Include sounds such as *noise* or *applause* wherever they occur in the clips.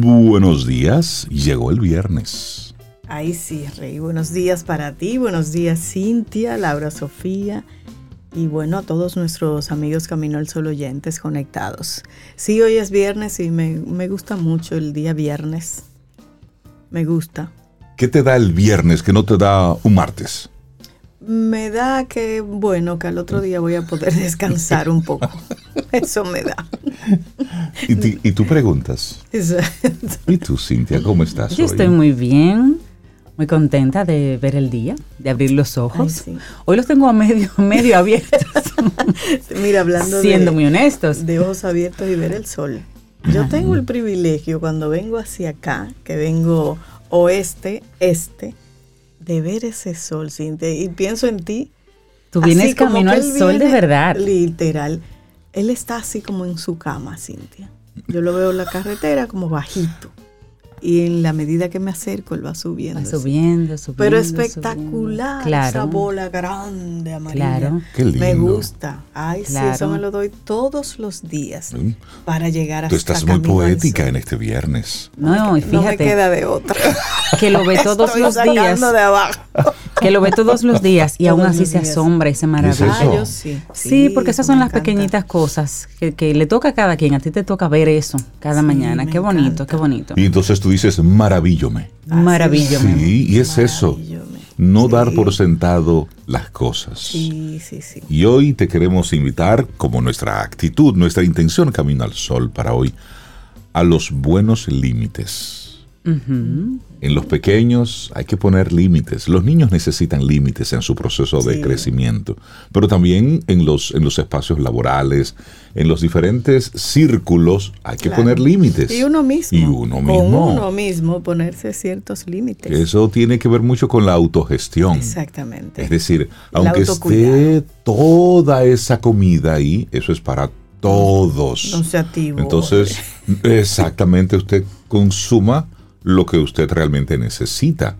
Buenos días, llegó el viernes. Ay, sí, Rey. Buenos días para ti, buenos días, Cintia, Laura Sofía y bueno, a todos nuestros amigos Camino al Sol oyentes conectados. Sí, hoy es viernes y me, me gusta mucho el día viernes. Me gusta. ¿Qué te da el viernes que no te da un martes? Me da que, bueno, que al otro día voy a poder *laughs* descansar un poco. *laughs* Eso me da. Y, tú preguntas. Exacto. ¿Y tú, Cintia, cómo estás? Yo estoy muy bien, muy contenta de ver el día, de abrir los ojos. Hoy los tengo a medio, *laughs* medio abiertos. Mira, hablando Siendo muy honestos. De ojos abiertos y ver el sol. Yo tengo el privilegio cuando vengo hacia acá, que vengo oeste, este, de ver ese sol, Cintia, y pienso en ti. Tú vienes camino al sol de verdad. Literal. Él está así como en su cama, Cintia. Yo lo veo en la carretera como bajito y en la medida que me acerco él va subiendo. Va subiendo, subiendo. Pero espectacular, claro. esa bola grande amarilla. Claro. Qué lindo. Me gusta. Ay, sí, eso me lo doy todos los días para llegar a Tú estás muy poética en este viernes. No, y fíjate. No me queda de otra. *laughs* Que lo ve todos los días. de abajo. *laughs* Que lo ve todos los días y *laughs* aún así se asombra y se maravilla. Ah, sí. Sí, porque esas son las pequeñitas cosas que, le toca a cada quien. A ti te toca ver eso cada mañana. Qué bonito, qué bonito. Y entonces tú dices, maravillome. Maravillome. Sí, y es eso. No dar por sentado las cosas. Sí, sí, sí. Y hoy te queremos invitar, como nuestra actitud, nuestra intención Camino al Sol para hoy, a los buenos límites. En los pequeños hay que poner límites. Los niños necesitan límites en su proceso de crecimiento, pero también en los, en los espacios laborales, en los diferentes círculos hay que poner límites. Y uno mismo. Y uno mismo. uno mismo ponerse ciertos límites. Eso tiene que ver mucho con la autogestión. Exactamente. Es decir, aunque esté toda esa comida ahí, eso es para todos. No se Entonces, exactamente, usted consuma lo que usted realmente necesita.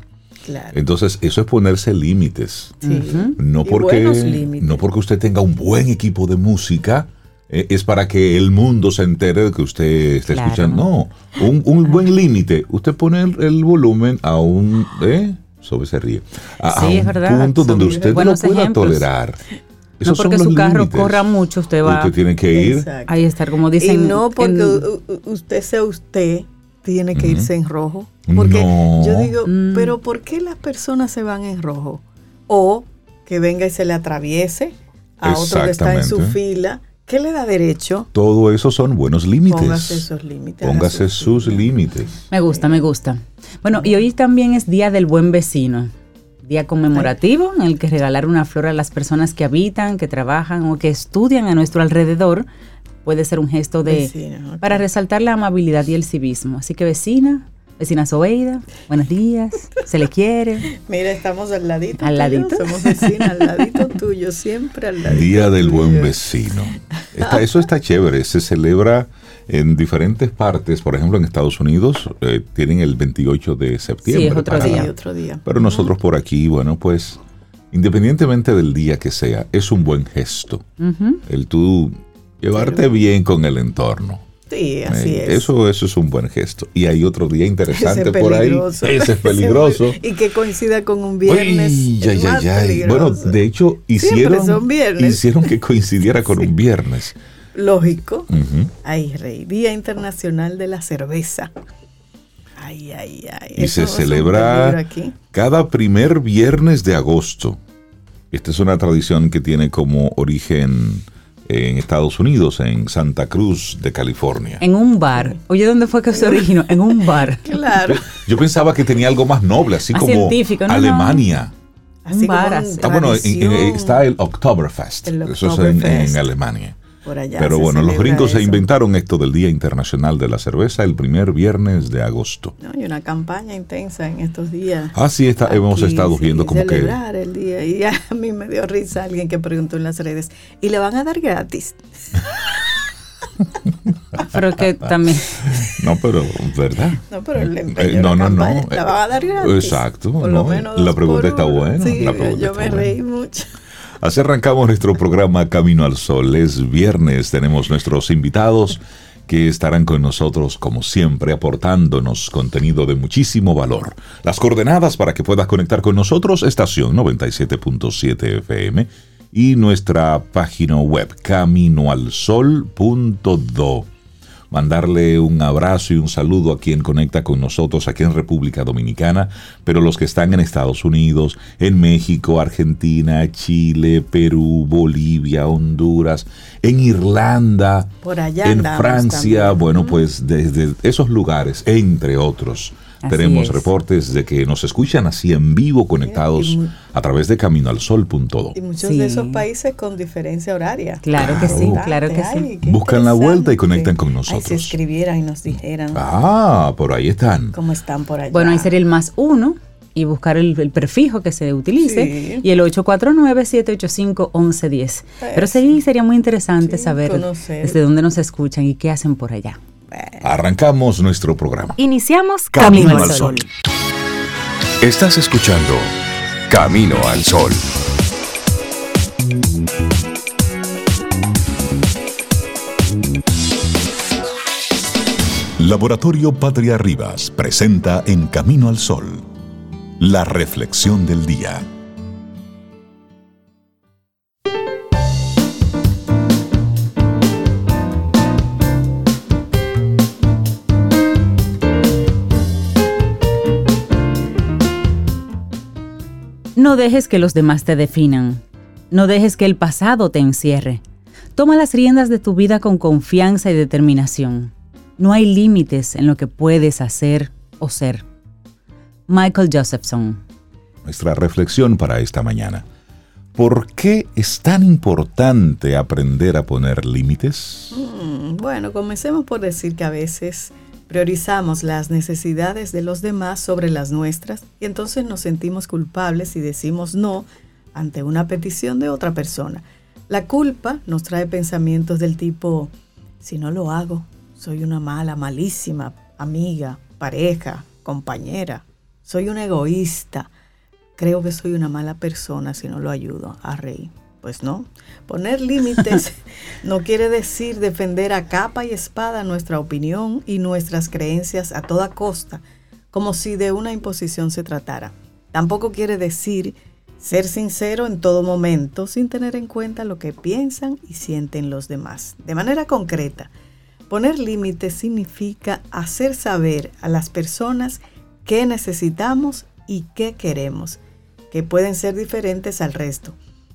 Entonces, eso es ponerse límites. No, porque, no porque usted tenga un buen equipo de música, eh, es para que el mundo se entere de que usted está escuchando. No, un, buen límite. Usted pone el, volumen a un... ¿eh? Sobre se ríe. A, un punto donde usted lo pueda tolerar. no porque su carro corra mucho, usted va... Usted tiene que ir... Ahí estar, como dicen... Y no porque usted sea usted tiene que irse en rojo. Porque yo digo, mm. pero ¿por qué las personas se van en rojo? O que venga y se le atraviese a otro que está en su fila. ¿Qué le da derecho? Todo eso son buenos límites. Póngase esos límites. Póngase sus límites. Me gusta, me gusta. Bueno, y hoy también es Día del Buen Vecino. Día conmemorativo en el que regalar una flor a las personas que habitan, que trabajan o que estudian a nuestro alrededor puede ser un gesto de para resaltar la amabilidad y el civismo. Así que vecina, vecina Sobeida, buenos días, se le quiere. *laughs* Mira, estamos al ladito. Al ladito. Somos vecinas al ladito tuyo, siempre al ladito. Día del buen vecino. eso está chévere, se celebra en diferentes partes, por ejemplo en Estados Unidos eh, tienen el 28 de septiembre. Sí, es otro día. Otro día. Pero nosotros por aquí, bueno, pues independientemente del día que sea, es un buen gesto. El tú Llevarte bien con el entorno. Sí, así es. Eso, eso es un buen gesto. Y hay otro día *laughs* interesante por ahí. Ese es *laughs* peligroso. y que coincida con un viernes. Bueno, de hecho, hicieron, hicieron que *laughs* coincidiera con un viernes. Lógico. Ay, Rey. Día Internacional de la Cerveza. Ay, ay, ay. Y se celebra cada primer viernes de agosto. Esta es una tradición que tiene como origen en Estados Unidos, en Santa Cruz de California. En un bar. Oye, ¿dónde fue que se originó? En un bar. *laughs* claro. Yo, pensaba que tenía algo más noble, así como Alemania. un bar. ah, bueno, está el Oktoberfest. Eso es en Alemania. Pero bueno, los gringos se inventaron esto del Día Internacional de la Cerveza el primer viernes de agosto. No, y una campaña intensa en estos días. Ah, sí, está, hemos estado viendo como que... el día. Y a mí me dio risa alguien que preguntó en las redes, ¿y le van a dar gratis? pero que también. No, pero, ¿verdad? No, pero el eh, no, no, no. La van a dar gratis. Exacto. Por lo menos la pregunta está buena. Sí, yo me reí mucho. Así arrancamos nuestro programa Camino al Sol. Es viernes, tenemos nuestros invitados que estarán con nosotros como siempre aportándonos contenido de muchísimo valor. Las coordenadas para que puedas conectar con nosotros, estación 97.7 FM y nuestra página web caminoalsol.do mandarle un abrazo y un saludo a quien conecta con nosotros aquí en República Dominicana, pero los que están en Estados Unidos, en México, Argentina, Chile, Perú, Bolivia, Honduras, en Irlanda, en Francia, bueno, pues desde esos lugares, entre otros tenemos reportes de que nos escuchan así en vivo, conectados a través de caminoalsol.do. Y muchos de esos países con diferencia horaria. Claro, que sí, claro que sí. Buscan la vuelta y conectan con nosotros. si escribieran y nos dijeran. Ah, por ahí están. ¿Cómo están por allá? Bueno, ahí sería el más uno y buscar el, prefijo que se utilice y el 849-785-1110. Pero sí sería muy interesante saber desde dónde nos escuchan y qué hacen por allá. Arrancamos nuestro programa. Iniciamos Camino, al Sol. Estás escuchando Camino al Sol. Laboratorio Patria Rivas presenta En Camino al Sol, la reflexión del día. No dejes que los demás te definan. No dejes que el pasado te encierre. Toma las riendas de tu vida con confianza y determinación. No hay límites en lo que puedes hacer o ser. Michael Josephson. Nuestra reflexión para esta mañana. ¿Por qué es tan importante aprender a poner límites? Mm, bueno, comencemos por decir que a veces Priorizamos las necesidades de los demás sobre las nuestras y entonces nos sentimos culpables y decimos no ante una petición de otra persona. La culpa nos trae pensamientos del tipo, si no lo hago, soy una mala, malísima amiga, pareja, compañera, soy un egoísta, creo que soy una mala persona si no lo ayudo a reír. Pues no. Poner límites *laughs* no quiere decir defender a capa y espada nuestra opinión y nuestras creencias a toda costa, como si de una imposición se tratara. Tampoco quiere decir ser sincero en todo momento sin tener en cuenta lo que piensan y sienten los demás. De manera concreta, poner límites significa hacer saber a las personas qué necesitamos y qué queremos, que pueden ser diferentes al resto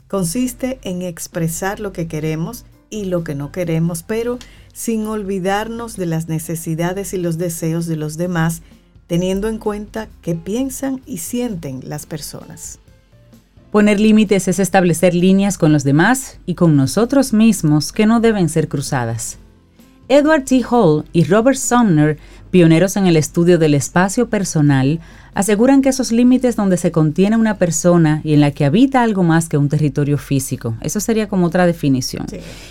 consiste en expresar lo que queremos y lo que no queremos, pero sin olvidarnos de las necesidades y los deseos de los demás, teniendo en cuenta qué piensan y sienten las personas. Poner límites es establecer líneas con los demás y con nosotros mismos que no deben ser cruzadas. Edward T. Hall y Robert Sumner, pioneros en el estudio del espacio personal, aseguran que esos límites donde se contiene una persona y en la que habita algo más que un territorio físico. Eso sería como otra definición.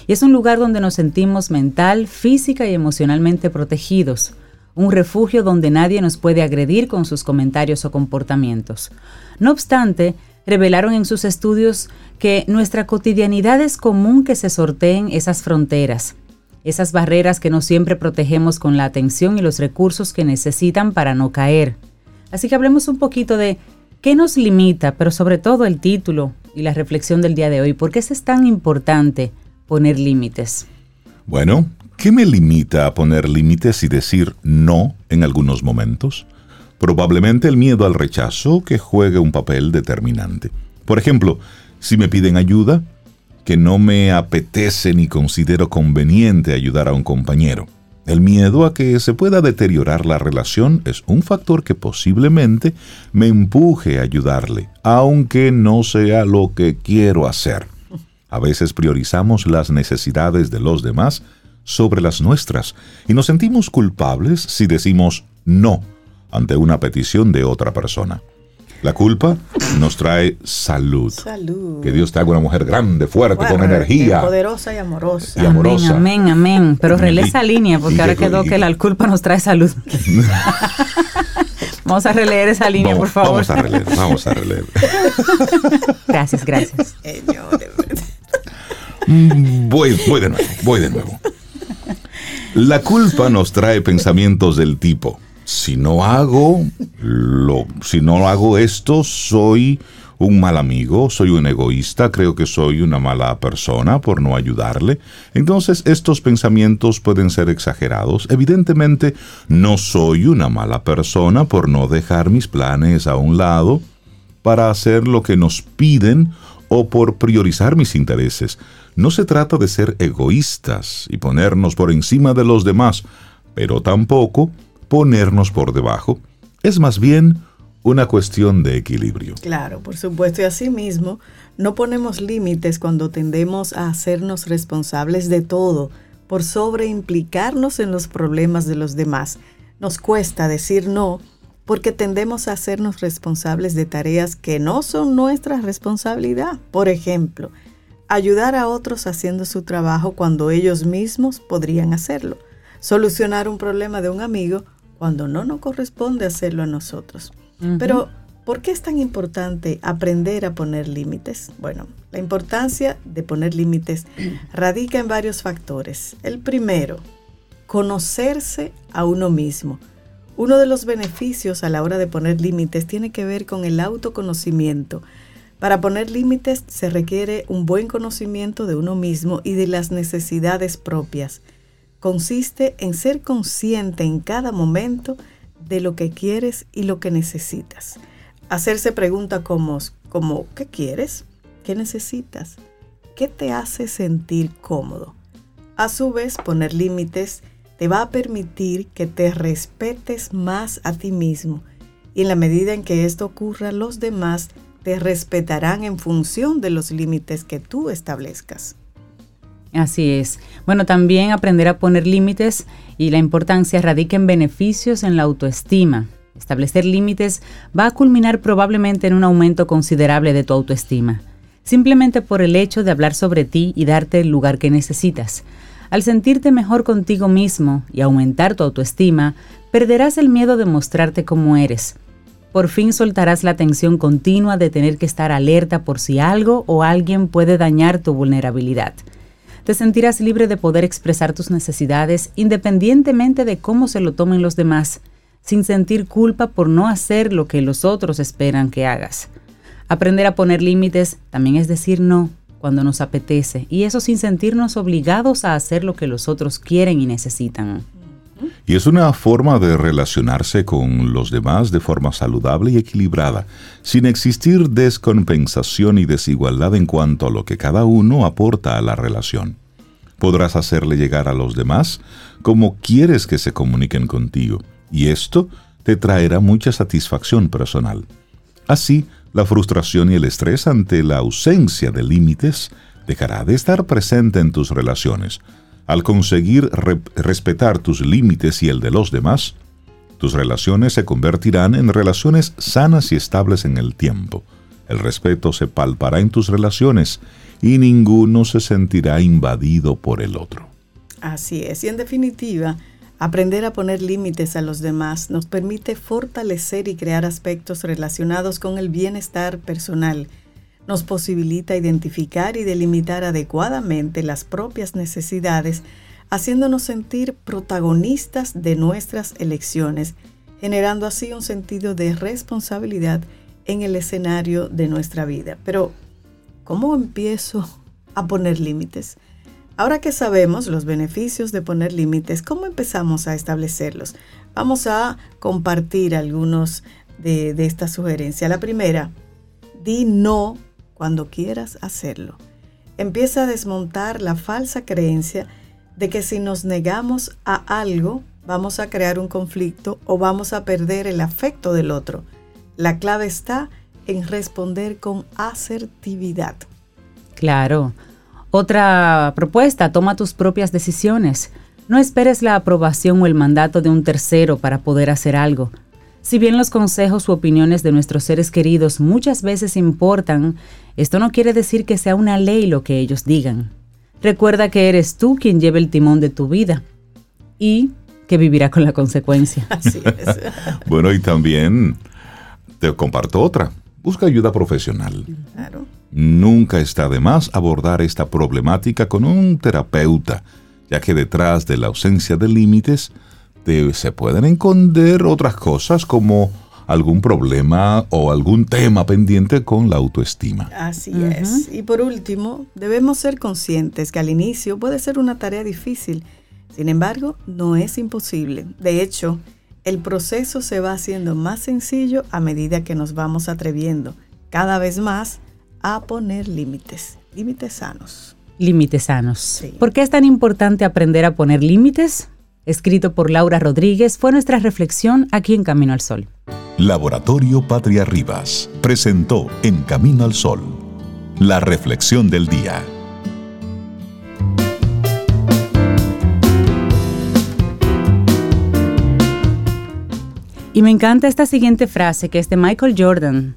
Y es un lugar donde nos sentimos mental, física y emocionalmente protegidos. Un refugio donde nadie nos puede agredir con sus comentarios o comportamientos. No obstante, revelaron en sus estudios que nuestra cotidianidad es común que se sorteen esas fronteras esas barreras que no siempre protegemos con la atención y los recursos que necesitan para no caer. Así que hablemos un poquito de qué nos limita, pero sobre todo el título y la reflexión del día de hoy. ¿Por qué es tan importante poner límites? Bueno, ¿qué me limita a poner límites y decir no en algunos momentos? Probablemente el miedo al rechazo que juegue un papel determinante. Por ejemplo, si me piden ayuda, que no me apetece ni considero conveniente ayudar a un compañero. El miedo a que se pueda deteriorar la relación es un factor que posiblemente me empuje a ayudarle, aunque no sea lo que quiero hacer. A veces priorizamos las necesidades de los demás sobre las nuestras y nos sentimos culpables si decimos no ante una petición de otra persona. La culpa nos trae salud. Salud. Que Dios te haga una mujer grande, fuerte, con energía. Poderosa y amorosa. Y amorosa. Amén, amén, Pero relé esa línea porque ahora quedó que la culpa nos trae salud. *laughs* vamos a releer esa línea, por favor. Vamos a releer, vamos a releer. *laughs* gracias, gracias. Mm, voy, voy de nuevo, voy de nuevo. La culpa nos trae pensamientos del tipo, si no hago lo, si no hago esto, soy un mal amigo, soy un egoísta, creo que soy una mala persona por no ayudarle. Entonces estos pensamientos pueden ser exagerados. Evidentemente no soy una mala persona por no dejar mis planes a un lado para hacer lo que nos piden o por priorizar mis intereses. No se trata de ser egoístas y ponernos por encima de los demás, pero tampoco ponernos por debajo. Es más bien una cuestión de equilibrio. Claro, por supuesto. Y asimismo, no ponemos límites cuando tendemos a hacernos responsables de todo por sobreimplicarnos en los problemas de los demás. Nos cuesta decir no porque tendemos a hacernos responsables de tareas que no son nuestra responsabilidad. Por ejemplo, ayudar a otros haciendo su trabajo cuando ellos mismos podrían hacerlo. Solucionar un problema de un amigo cuando no nos corresponde hacerlo a nosotros. Pero, ¿por qué es tan importante aprender a poner límites? Bueno, la importancia de poner límites *clears throat* radica en varios factores. El primero, conocerse a uno mismo. Uno de los beneficios a la hora de poner límites tiene que ver con el autoconocimiento. Para poner límites se requiere un buen conocimiento de uno mismo y de las necesidades propias. Consiste en ser consciente en cada momento de lo que quieres y lo que necesitas. Hacerse preguntas como, como ¿qué quieres? ¿Qué necesitas? ¿Qué te hace sentir cómodo? A su vez, poner límites te va a permitir que te respetes más a ti mismo y en la medida en que esto ocurra, los demás te respetarán en función de los límites que tú establezcas. Así es. Bueno, también aprender a poner límites y la importancia radica en beneficios en la autoestima. Establecer límites va a culminar probablemente en un aumento considerable de tu autoestima, simplemente por el hecho de hablar sobre ti y darte el lugar que necesitas. Al sentirte mejor contigo mismo y aumentar tu autoestima, perderás el miedo de mostrarte como eres. Por fin soltarás la tensión continua de tener que estar alerta por si algo o alguien puede dañar tu vulnerabilidad te sentirás libre de poder expresar tus necesidades independientemente de cómo se lo tomen los demás, sin sentir culpa por no hacer lo que los otros esperan que hagas. Aprender a poner límites también es decir no cuando nos apetece, y eso sin sentirnos obligados a hacer lo que los otros quieren y necesitan. Y es una forma de relacionarse con los demás de forma saludable y equilibrada, sin existir descompensación y desigualdad en cuanto a lo que cada uno aporta a la relación. Podrás hacerle llegar a los demás como quieres que se comuniquen contigo, y esto te traerá mucha satisfacción personal. Así, la frustración y el estrés ante la ausencia de límites dejará de estar presente en tus relaciones, al conseguir respetar tus límites y el de los demás, tus relaciones se convertirán en relaciones sanas y estables en el tiempo. El respeto se palpará en tus relaciones y ninguno se sentirá invadido por el otro. Así es, y en definitiva, aprender a poner límites a los demás nos permite fortalecer y crear aspectos relacionados con el bienestar personal nos posibilita identificar y delimitar adecuadamente las propias necesidades, haciéndonos sentir protagonistas de nuestras elecciones, generando así un sentido de responsabilidad en el escenario de nuestra vida. Pero, ¿cómo empiezo a poner límites? Ahora que sabemos los beneficios de poner límites, ¿cómo empezamos a establecerlos? Vamos a compartir algunos de, de estas sugerencias. La primera, di no cuando quieras hacerlo. Empieza a desmontar la falsa creencia de que si nos negamos a algo, vamos a crear un conflicto o vamos a perder el afecto del otro. La clave está en responder con asertividad. Claro. Otra propuesta, toma tus propias decisiones. No esperes la aprobación o el mandato de un tercero para poder hacer algo. Si bien los consejos u opiniones de nuestros seres queridos muchas veces importan, esto no quiere decir que sea una ley lo que ellos digan. Recuerda que eres tú quien lleva el timón de tu vida y que vivirá con la consecuencia. *laughs* Así es. *laughs* bueno, y también te comparto otra. Busca ayuda profesional. Claro. Nunca está de más abordar esta problemática con un terapeuta ya que detrás de la ausencia de límites se pueden esconder otras cosas como algún problema o algún tema pendiente con la autoestima. Así es. Y por último, debemos ser conscientes que al inicio puede ser una tarea difícil. Sin embargo, no es imposible. De hecho, el proceso se va haciendo más sencillo a medida que nos vamos atreviendo cada vez más a poner límites, límites sanos. Límites sanos. ¿Por qué es tan importante aprender a poner límites? Escrito por Laura Rodríguez, fue nuestra reflexión aquí en Camino al Sol. Laboratorio Patria Rivas presentó En Camino al Sol, la reflexión del día. Y me encanta esta siguiente frase que es de Michael Jordan.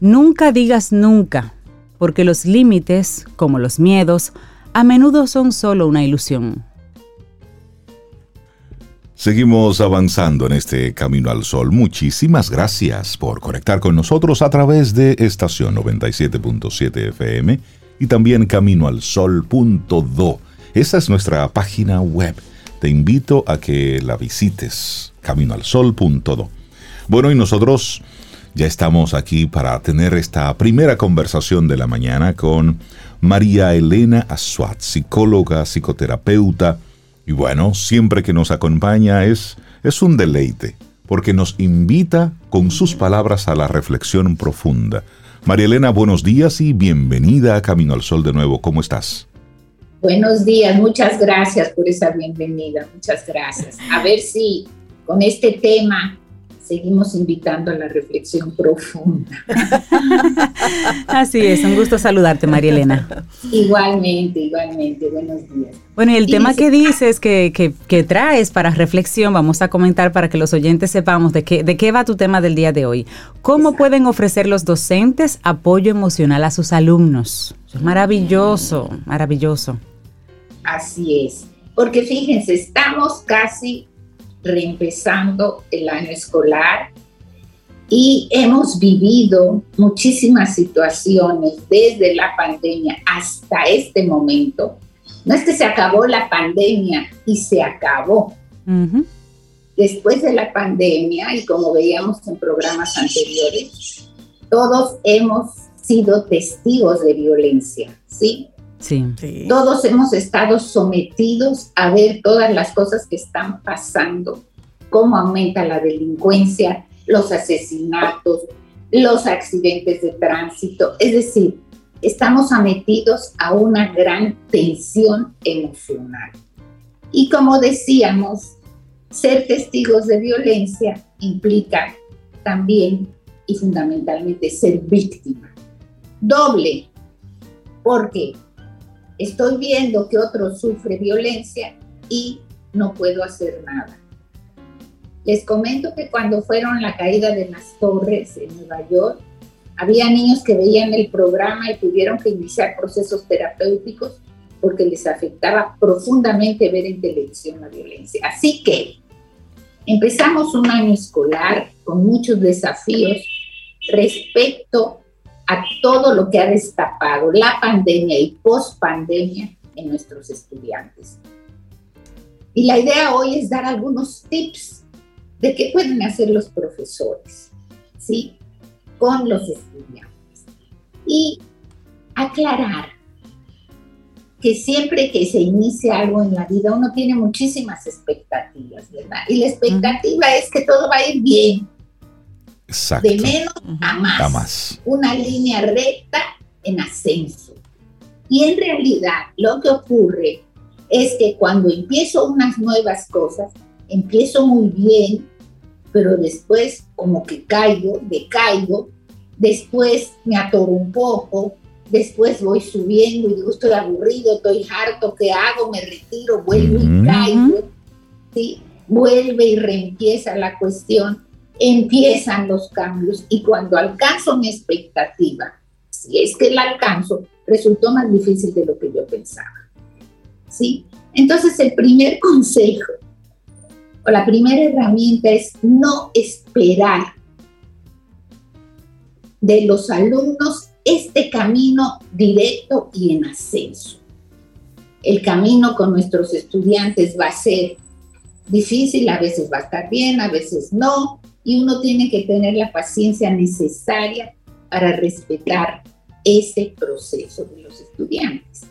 Nunca digas nunca, porque los límites, como los miedos, a menudo son solo una ilusión. Seguimos avanzando en este Camino al Sol. Muchísimas gracias por conectar con nosotros a través de estación 97.7 FM y también caminoalsol.do. Esa es nuestra página web. Te invito a que la visites, caminoalsol.do. Bueno, y nosotros ya estamos aquí para tener esta primera conversación de la mañana con María Elena Asuat, psicóloga, psicoterapeuta. Y bueno, siempre que nos acompaña es, es un deleite, porque nos invita con sus palabras a la reflexión profunda. María Elena, buenos días y bienvenida a Camino al Sol de nuevo. ¿Cómo estás? Buenos días, muchas gracias por esa bienvenida, muchas gracias. A ver si con este tema seguimos invitando a la reflexión profunda. *laughs* Así es, un gusto saludarte, María Elena. Igualmente, igualmente, buenos días. Bueno, y el tema que dices, que, que, traes para reflexión, vamos a comentar para que los oyentes sepamos de qué, de qué va tu tema del día de hoy. ¿Cómo pueden ofrecer los docentes apoyo emocional a sus alumnos? es maravilloso, maravilloso. Así es, porque fíjense, estamos casi reempezando el año escolar y hemos vivido muchísimas situaciones desde la pandemia hasta este momento. No es que se acabó la pandemia y se acabó. Después de la pandemia, y como veíamos en programas anteriores, todos hemos sido testigos de violencia, ¿sí? Todos hemos estado sometidos a ver todas las cosas que están pasando, cómo aumenta la delincuencia, los asesinatos, los accidentes de tránsito. Es decir, estamos sometidos a una gran tensión emocional. Y como decíamos, ser testigos de violencia implica también y fundamentalmente ser víctima. Doble, porque estoy viendo que otro sufre violencia y no puedo hacer nada. Les comento que cuando fueron la caída de las torres en Nueva York, había niños que veían el programa y tuvieron que iniciar procesos terapéuticos porque les afectaba profundamente ver en televisión la violencia. Así que empezamos un año escolar con muchos desafíos respecto a todo lo que ha destapado la pandemia y post-pandemia en nuestros estudiantes. Y la idea hoy es dar algunos tips de qué pueden hacer los profesores, ¿sí? Con los estudiantes. Y aclarar que siempre que se inicia algo en la vida uno tiene muchísimas expectativas, ¿verdad? Y la expectativa es que todo va a ir bien, de menos a más. Una línea recta en ascenso. Y en realidad lo que ocurre es que cuando empiezo unas nuevas cosas, empiezo muy bien, pero después como que caigo, decaigo, después me atoro un poco, después voy subiendo y digo, estoy aburrido, estoy harto, ¿qué hago? Me retiro, vuelvo y caigo, ¿sí? vuelve y reempieza la cuestión empiezan los cambios y cuando alcanzo mi expectativa, si es que la alcanzo, resultó más difícil de lo que yo pensaba. ¿Sí? Entonces el primer consejo o la primera herramienta es no esperar de los alumnos este camino directo y en ascenso. el camino con nuestros estudiantes va a ser difícil, a veces va a estar bien, a veces no, y uno tiene que tener la paciencia necesaria para respetar ese proceso de los estudiantes.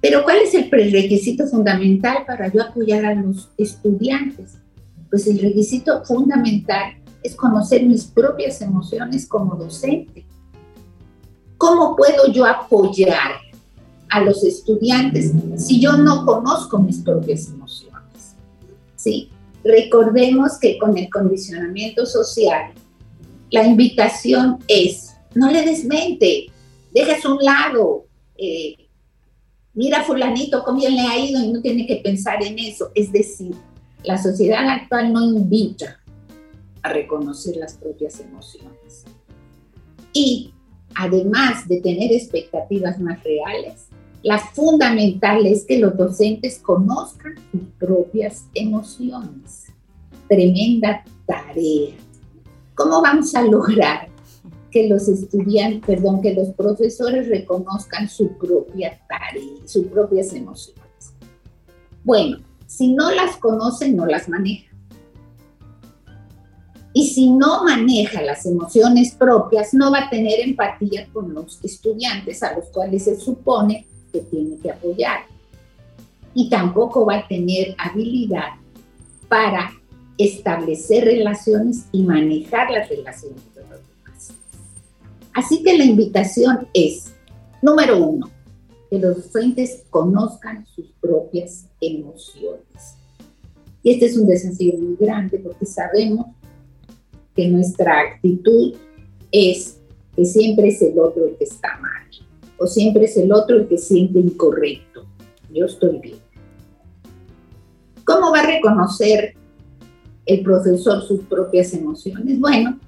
Pero ¿cuál es el prerequisito fundamental para yo apoyar a los estudiantes? Pues el requisito fundamental es conocer mis propias emociones como docente. ¿Cómo puedo yo apoyar a los estudiantes si yo no conozco mis propias emociones? ¿Sí? Recordemos que con el condicionamiento social, la invitación es, no le desmente, dejas un lado, eh, mira fulanito cómo bien le ha ido y no tiene que pensar en eso. Es decir, la sociedad actual no invita a reconocer las propias emociones. Y además de tener expectativas más reales, la fundamental es que los docentes conozcan sus propias emociones. Tremenda tarea. ¿Cómo vamos a lograr que los estudiantes, perdón, que los profesores reconozcan su propia tarea, sus propias emociones? Bueno, si no las conocen, no las manejan. Y si no maneja las emociones propias, no va a tener empatía con los estudiantes a los cuales se supone que tiene que apoyar. Y tampoco va a tener habilidad para establecer relaciones y manejar las relaciones de los demás. Así que la invitación es, número uno, que los docentes conozcan sus propias emociones. Y este es un desafío muy grande porque sabemos que nuestra actitud es que siempre es el otro el que está mal o siempre es el otro el que siente incorrecto. Yo estoy bien. ¿Cómo va a reconocer el profesor sus propias emociones? Bueno,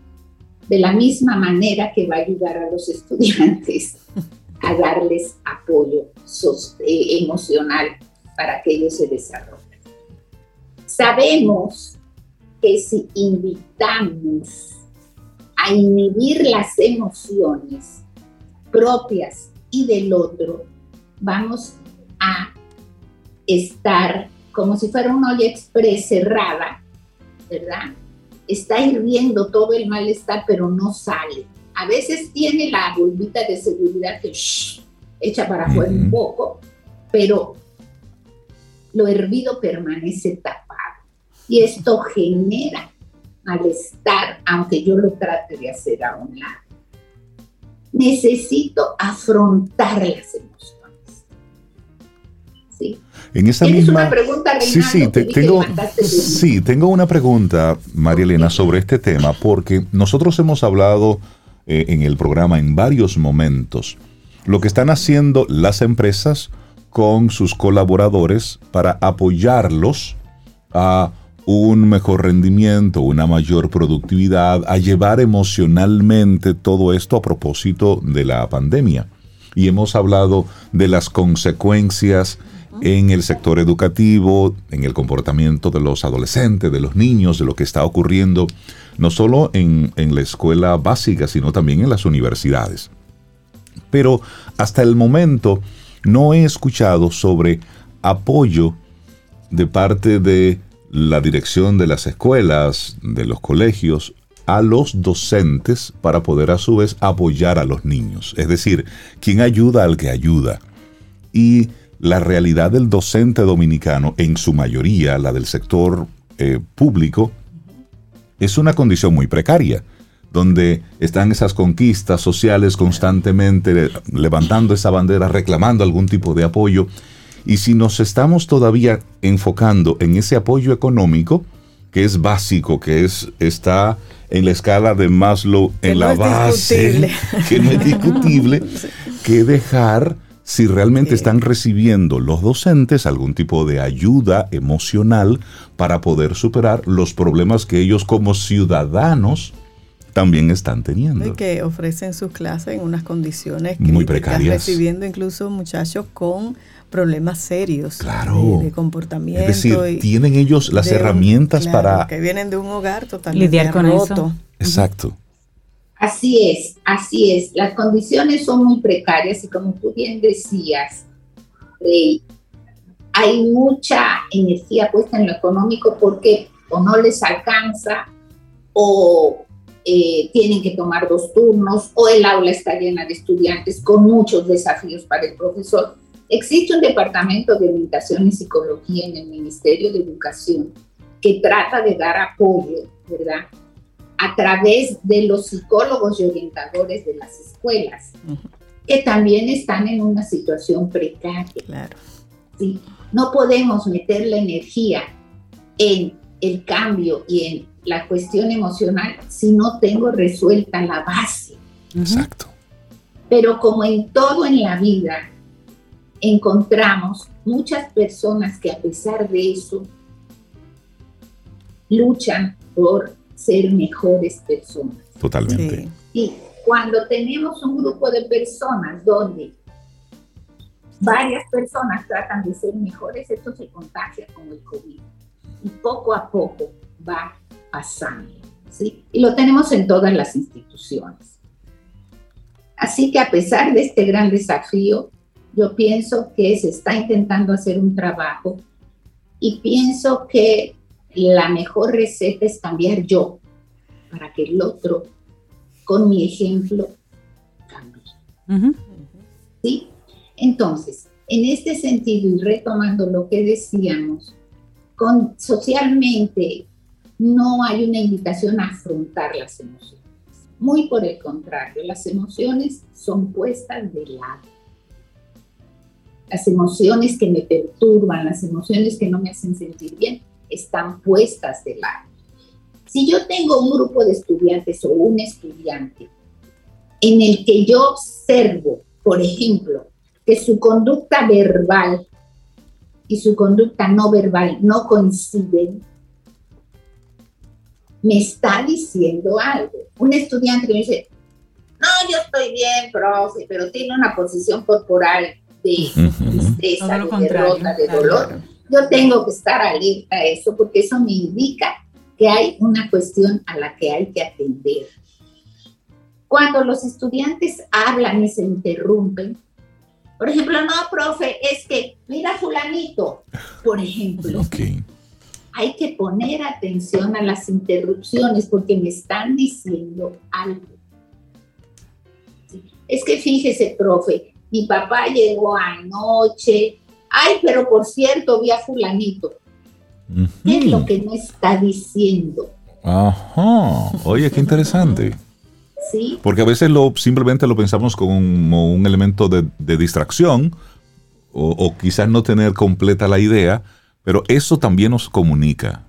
de la misma manera que va a ayudar a los *laughs* estudiantes a darles apoyo eh, emocional para que ellos se desarrollen. Sabemos que si invitamos a inhibir las emociones propias y del otro, vamos a estar como si fuera una olla express cerrada, ¿verdad? Está hirviendo todo el malestar, pero no sale. A veces tiene la bulbita de seguridad que echa para afuera un poco, pero lo hervido permanece tapado. Y esto genera malestar, aunque yo lo trate de hacer a un lado necesito afrontar las emociones. ¿Sí? En esa misma una pregunta, sí, sí, tengo, sí, tengo una pregunta, María Elena, sobre este tema, porque nosotros hemos hablado eh, en el programa en varios momentos lo que están haciendo las empresas con sus colaboradores para apoyarlos a un mejor rendimiento, una mayor productividad, a llevar emocionalmente todo esto a propósito de la pandemia. Y hemos hablado de las consecuencias en el sector educativo, en el comportamiento de los adolescentes, de los niños, de lo que está ocurriendo, no solo en, en la escuela básica, sino también en las universidades. Pero hasta el momento no he escuchado sobre apoyo de parte de la dirección de las escuelas, de los colegios, a los docentes para poder a su vez apoyar a los niños. Es decir, quien ayuda al que ayuda. Y la realidad del docente dominicano, en su mayoría, la del sector eh, público, es una condición muy precaria, donde están esas conquistas sociales constantemente levantando esa bandera, reclamando algún tipo de apoyo y si nos estamos todavía enfocando en ese apoyo económico, que es básico, que es, está en la escala de Maslow en la base, *laughs* que no es discutible, *laughs* que dejar si realmente están recibiendo los docentes algún tipo de ayuda emocional para poder superar los problemas que ellos como ciudadanos también están teniendo. Y que ofrecen sus clases en unas condiciones muy precarias. Recibiendo incluso muchachos con problemas serios de, comportamiento. Es decir, tienen ellos las herramientas para... Que vienen de un hogar totalmente lidiar con eso. Exacto. Así es, así es. Las condiciones son muy precarias y como tú bien decías, hay mucha energía puesta en lo económico porque o no les alcanza o eh, tienen que tomar dos turnos o el aula está llena de estudiantes con muchos desafíos para el profesor. Existe un departamento de orientación y psicología en el Ministerio de Educación que trata de dar apoyo, ¿verdad? A través de los psicólogos y orientadores de las escuelas, que también están en una situación precaria. Claro. ¿sí? No podemos meter la energía en el cambio y en la cuestión emocional si no tengo resuelta la base. Exacto. Pero como en todo en la vida, encontramos muchas personas que a pesar de eso luchan por ser mejores personas. Totalmente. Y cuando tenemos un grupo de personas donde varias personas tratan de ser mejores, esto se contagia con el COVID. Y poco a poco va pasando. ¿sí? Y lo tenemos en todas las instituciones. Así que a pesar de este gran desafío, yo pienso que se está intentando hacer un trabajo y pienso que la mejor receta es cambiar yo para que el otro, con mi ejemplo, cambie. ¿Sí? Entonces, en este sentido, y retomando lo que decíamos, socialmente no hay una invitación a afrontar las emociones. Muy por el contrario, las emociones son puestas de lado. Las emociones que me perturban, las emociones que no me hacen sentir bien, están puestas de lado. Si yo tengo un grupo de estudiantes o un estudiante en el que yo observo, por ejemplo, que su conducta verbal y su conducta no verbal no coinciden, me está diciendo algo. Un estudiante que me dice, no, yo estoy bien, profe, pero tiene una posición corporal de tristeza, de derrota, de dolor. Yo tengo que estar alerta a eso porque eso me indica que hay una cuestión a la que hay que atender. Cuando los estudiantes hablan y se interrumpen, por ejemplo, no, profe, es que mira fulanito, por ejemplo. Hay que poner atención a las interrupciones porque me están diciendo algo. Es que fíjese, profe, mi papá llegó anoche. Ay, pero por cierto, vi a fulanito. ¿Qué es lo que no está diciendo? Ajá. Oye, qué interesante. Sí. Porque a veces lo, simplemente lo pensamos como un elemento de, distracción o, o, quizás no tener completa la idea, pero eso también nos comunica.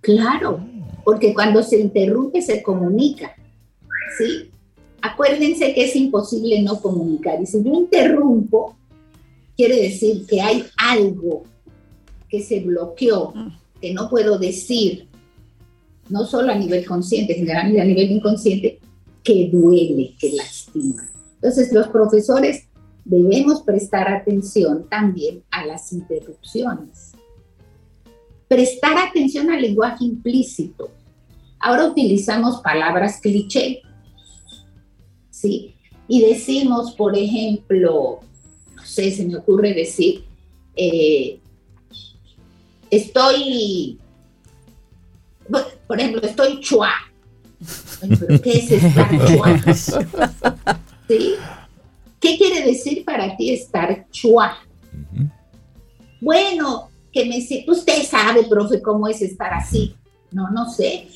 Claro, porque cuando se interrumpe se comunica. ¿sí? Acuérdense que es imposible no comunicar. Y si yo interrumpo, quiere decir que hay algo que se bloqueó, que no puedo decir, no solo a nivel consciente, generalmente a nivel inconsciente, que duele, que lastima. Entonces los profesores debemos prestar atención también a las interrupciones. Prestar atención al lenguaje implícito. Ahora utilizamos palabras cliché, ¿sí? Y decimos, por ejemplo, no sé, se me ocurre decir, eh, estoy, por ejemplo, estoy chua. ¿Pero qué es estar *laughs* chua? ¿Sí? ¿Qué quiere decir para ti estar chua? Bueno, que me usted sabe, profe, cómo es estar así. No, no sé.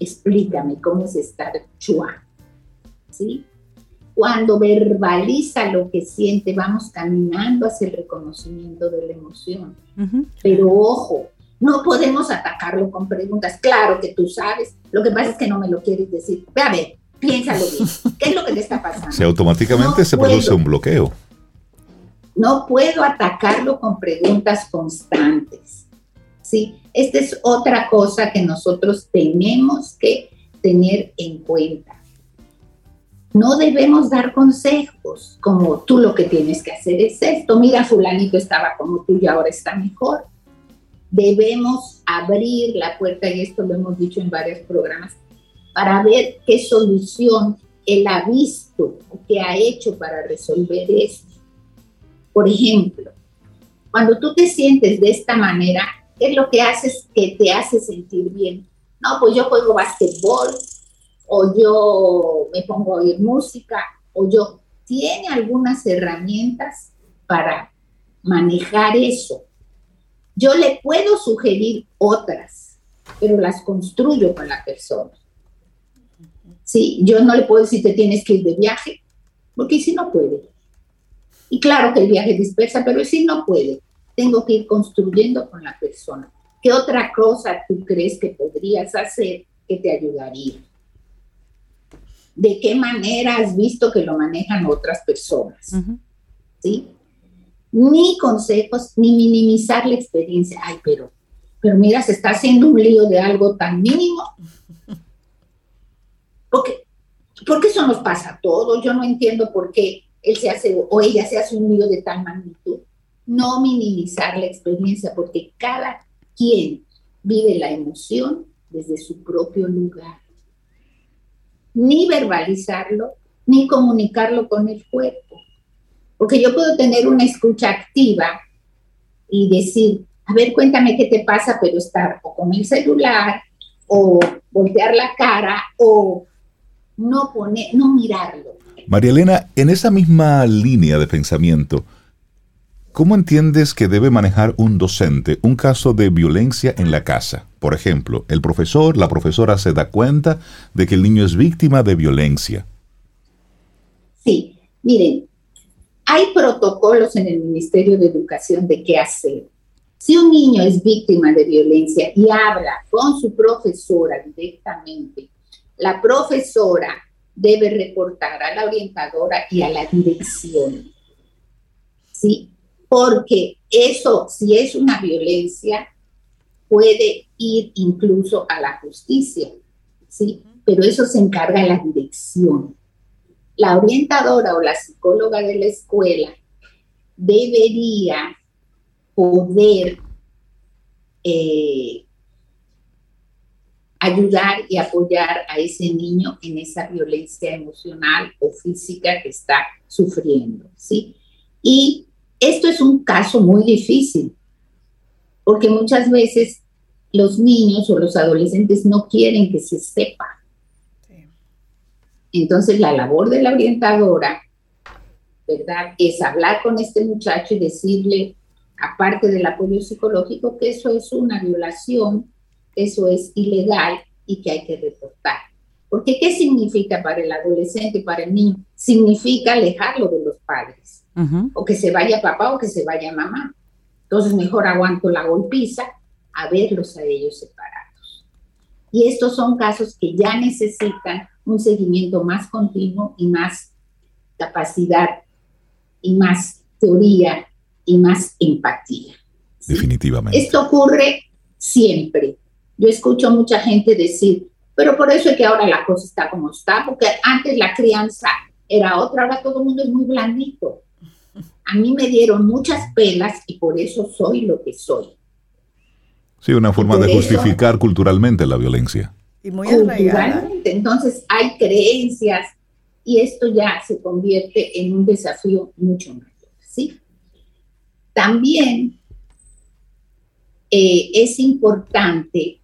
Explícame cómo es estar chua. ¿Sí? Cuando verbaliza lo que siente, vamos caminando hacia el reconocimiento de la emoción. Pero ojo, no podemos atacarlo con preguntas. Claro que tú sabes, lo que pasa es que no me lo quieres decir. Ve a ver, piénsalo bien. ¿Qué es lo que te está pasando? Si automáticamente se produce un bloqueo. No puedo atacarlo con preguntas constantes. ¿sí? Esta es otra cosa que nosotros tenemos que tener en cuenta. No debemos dar consejos como tú lo que tienes que hacer es esto. Mira, fulanito estaba como tú y ahora está mejor. Debemos abrir la puerta, y esto lo hemos dicho en varios programas, para ver qué solución él ha visto o qué ha hecho para resolver esto. Por ejemplo, Cuando tú te sientes de esta manera, ¿qué es lo que haces que te hace sentir bien? No, pues yo juego basquetbol, o yo me pongo a oír música, o yo tiene algunas herramientas para manejar eso. Yo le puedo sugerir otras, pero las construyo con la persona. Sí, yo no le puedo decir que tienes que ir de viaje, porque si no puede. Y claro que el viaje dispersa, pero si no puede, tengo que ir construyendo con la persona. ¿Qué otra cosa tú crees que podrías hacer que te ayudaría? ¿De qué manera has visto que lo manejan otras personas? ¿Sí? Ni consejos, ni minimizar la experiencia. Ay, pero, pero mira, se está haciendo un lío de algo tan mínimo. Porque, porque eso nos pasa a todos. Yo no entiendo por qué él se hace o ella se hace un lío de tal magnitud. No minimizar la experiencia, porque cada quien vive la emoción desde su propio lugar. Ni verbalizarlo, ni comunicarlo con el cuerpo. Porque yo puedo tener una escucha activa y decir, a ver, cuéntame qué te pasa, pero estar o con el celular, o voltear la cara, o no poner, no mirarlo. María Elena, en esa misma línea de pensamiento, ¿cómo entiendes que debe manejar un docente un caso de violencia en la casa? Por ejemplo, el profesor, la profesora se da cuenta de que el niño es víctima de violencia. Sí, miren, hay protocolos en el Ministerio de Educación de qué hacer. Si un niño es víctima de violencia y habla con su profesora directamente, la profesora debe reportar a la orientadora y a la dirección. ¿Sí? Porque eso, si es una violencia, puede ir incluso a la justicia. ¿Sí? Pero eso se encarga la dirección. La orientadora o la psicóloga de la escuela debería poder eh, ayudar y apoyar a ese niño en esa violencia emocional o física que está sufriendo, ¿sí? Y esto es un caso muy difícil, porque muchas veces los niños o los adolescentes no quieren que se sepa. Entonces la labor de la orientadora, ¿verdad? Es hablar con este muchacho y decirle, aparte del apoyo psicológico, que eso es una violación eso es ilegal y que hay que reportar. Porque ¿qué significa para el adolescente para el niño? Significa alejarlo de los padres. O que se vaya papá o que se vaya mamá. Entonces mejor aguanto la golpiza a verlos a ellos separados. Y estos son casos que ya necesitan un seguimiento más continuo y más capacidad y más teoría y más empatía. Definitivamente. Esto ocurre siempre, yo escucho mucha gente decir, pero por eso es que ahora la cosa está como está, porque antes la crianza era otra, ahora todo el mundo es muy blandito. A mí me dieron muchas pelas y por eso soy lo que soy. Sí, una forma de justificar culturalmente la violencia. Y muy culturalmente. Entonces hay creencias y esto ya se convierte en un desafío mucho mayor. ¿sí? También eh, es importante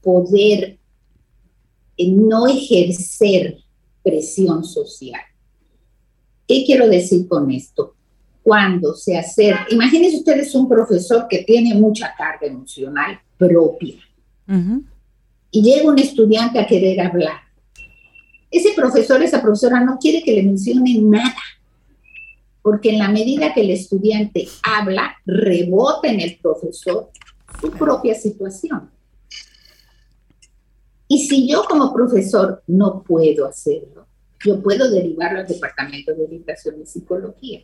poder eh, no ejercer presión social. ¿Qué quiero decir con esto? Cuando se hace, imagínense ustedes un profesor que tiene mucha carga emocional propia y llega un estudiante a querer hablar. Ese profesor, esa profesora no quiere que le mencionen nada, porque en la medida que el estudiante habla, rebota en el profesor su propia situación. Y si yo como profesor no puedo hacerlo, yo puedo derivarlo al Departamento de Orientación y Psicología.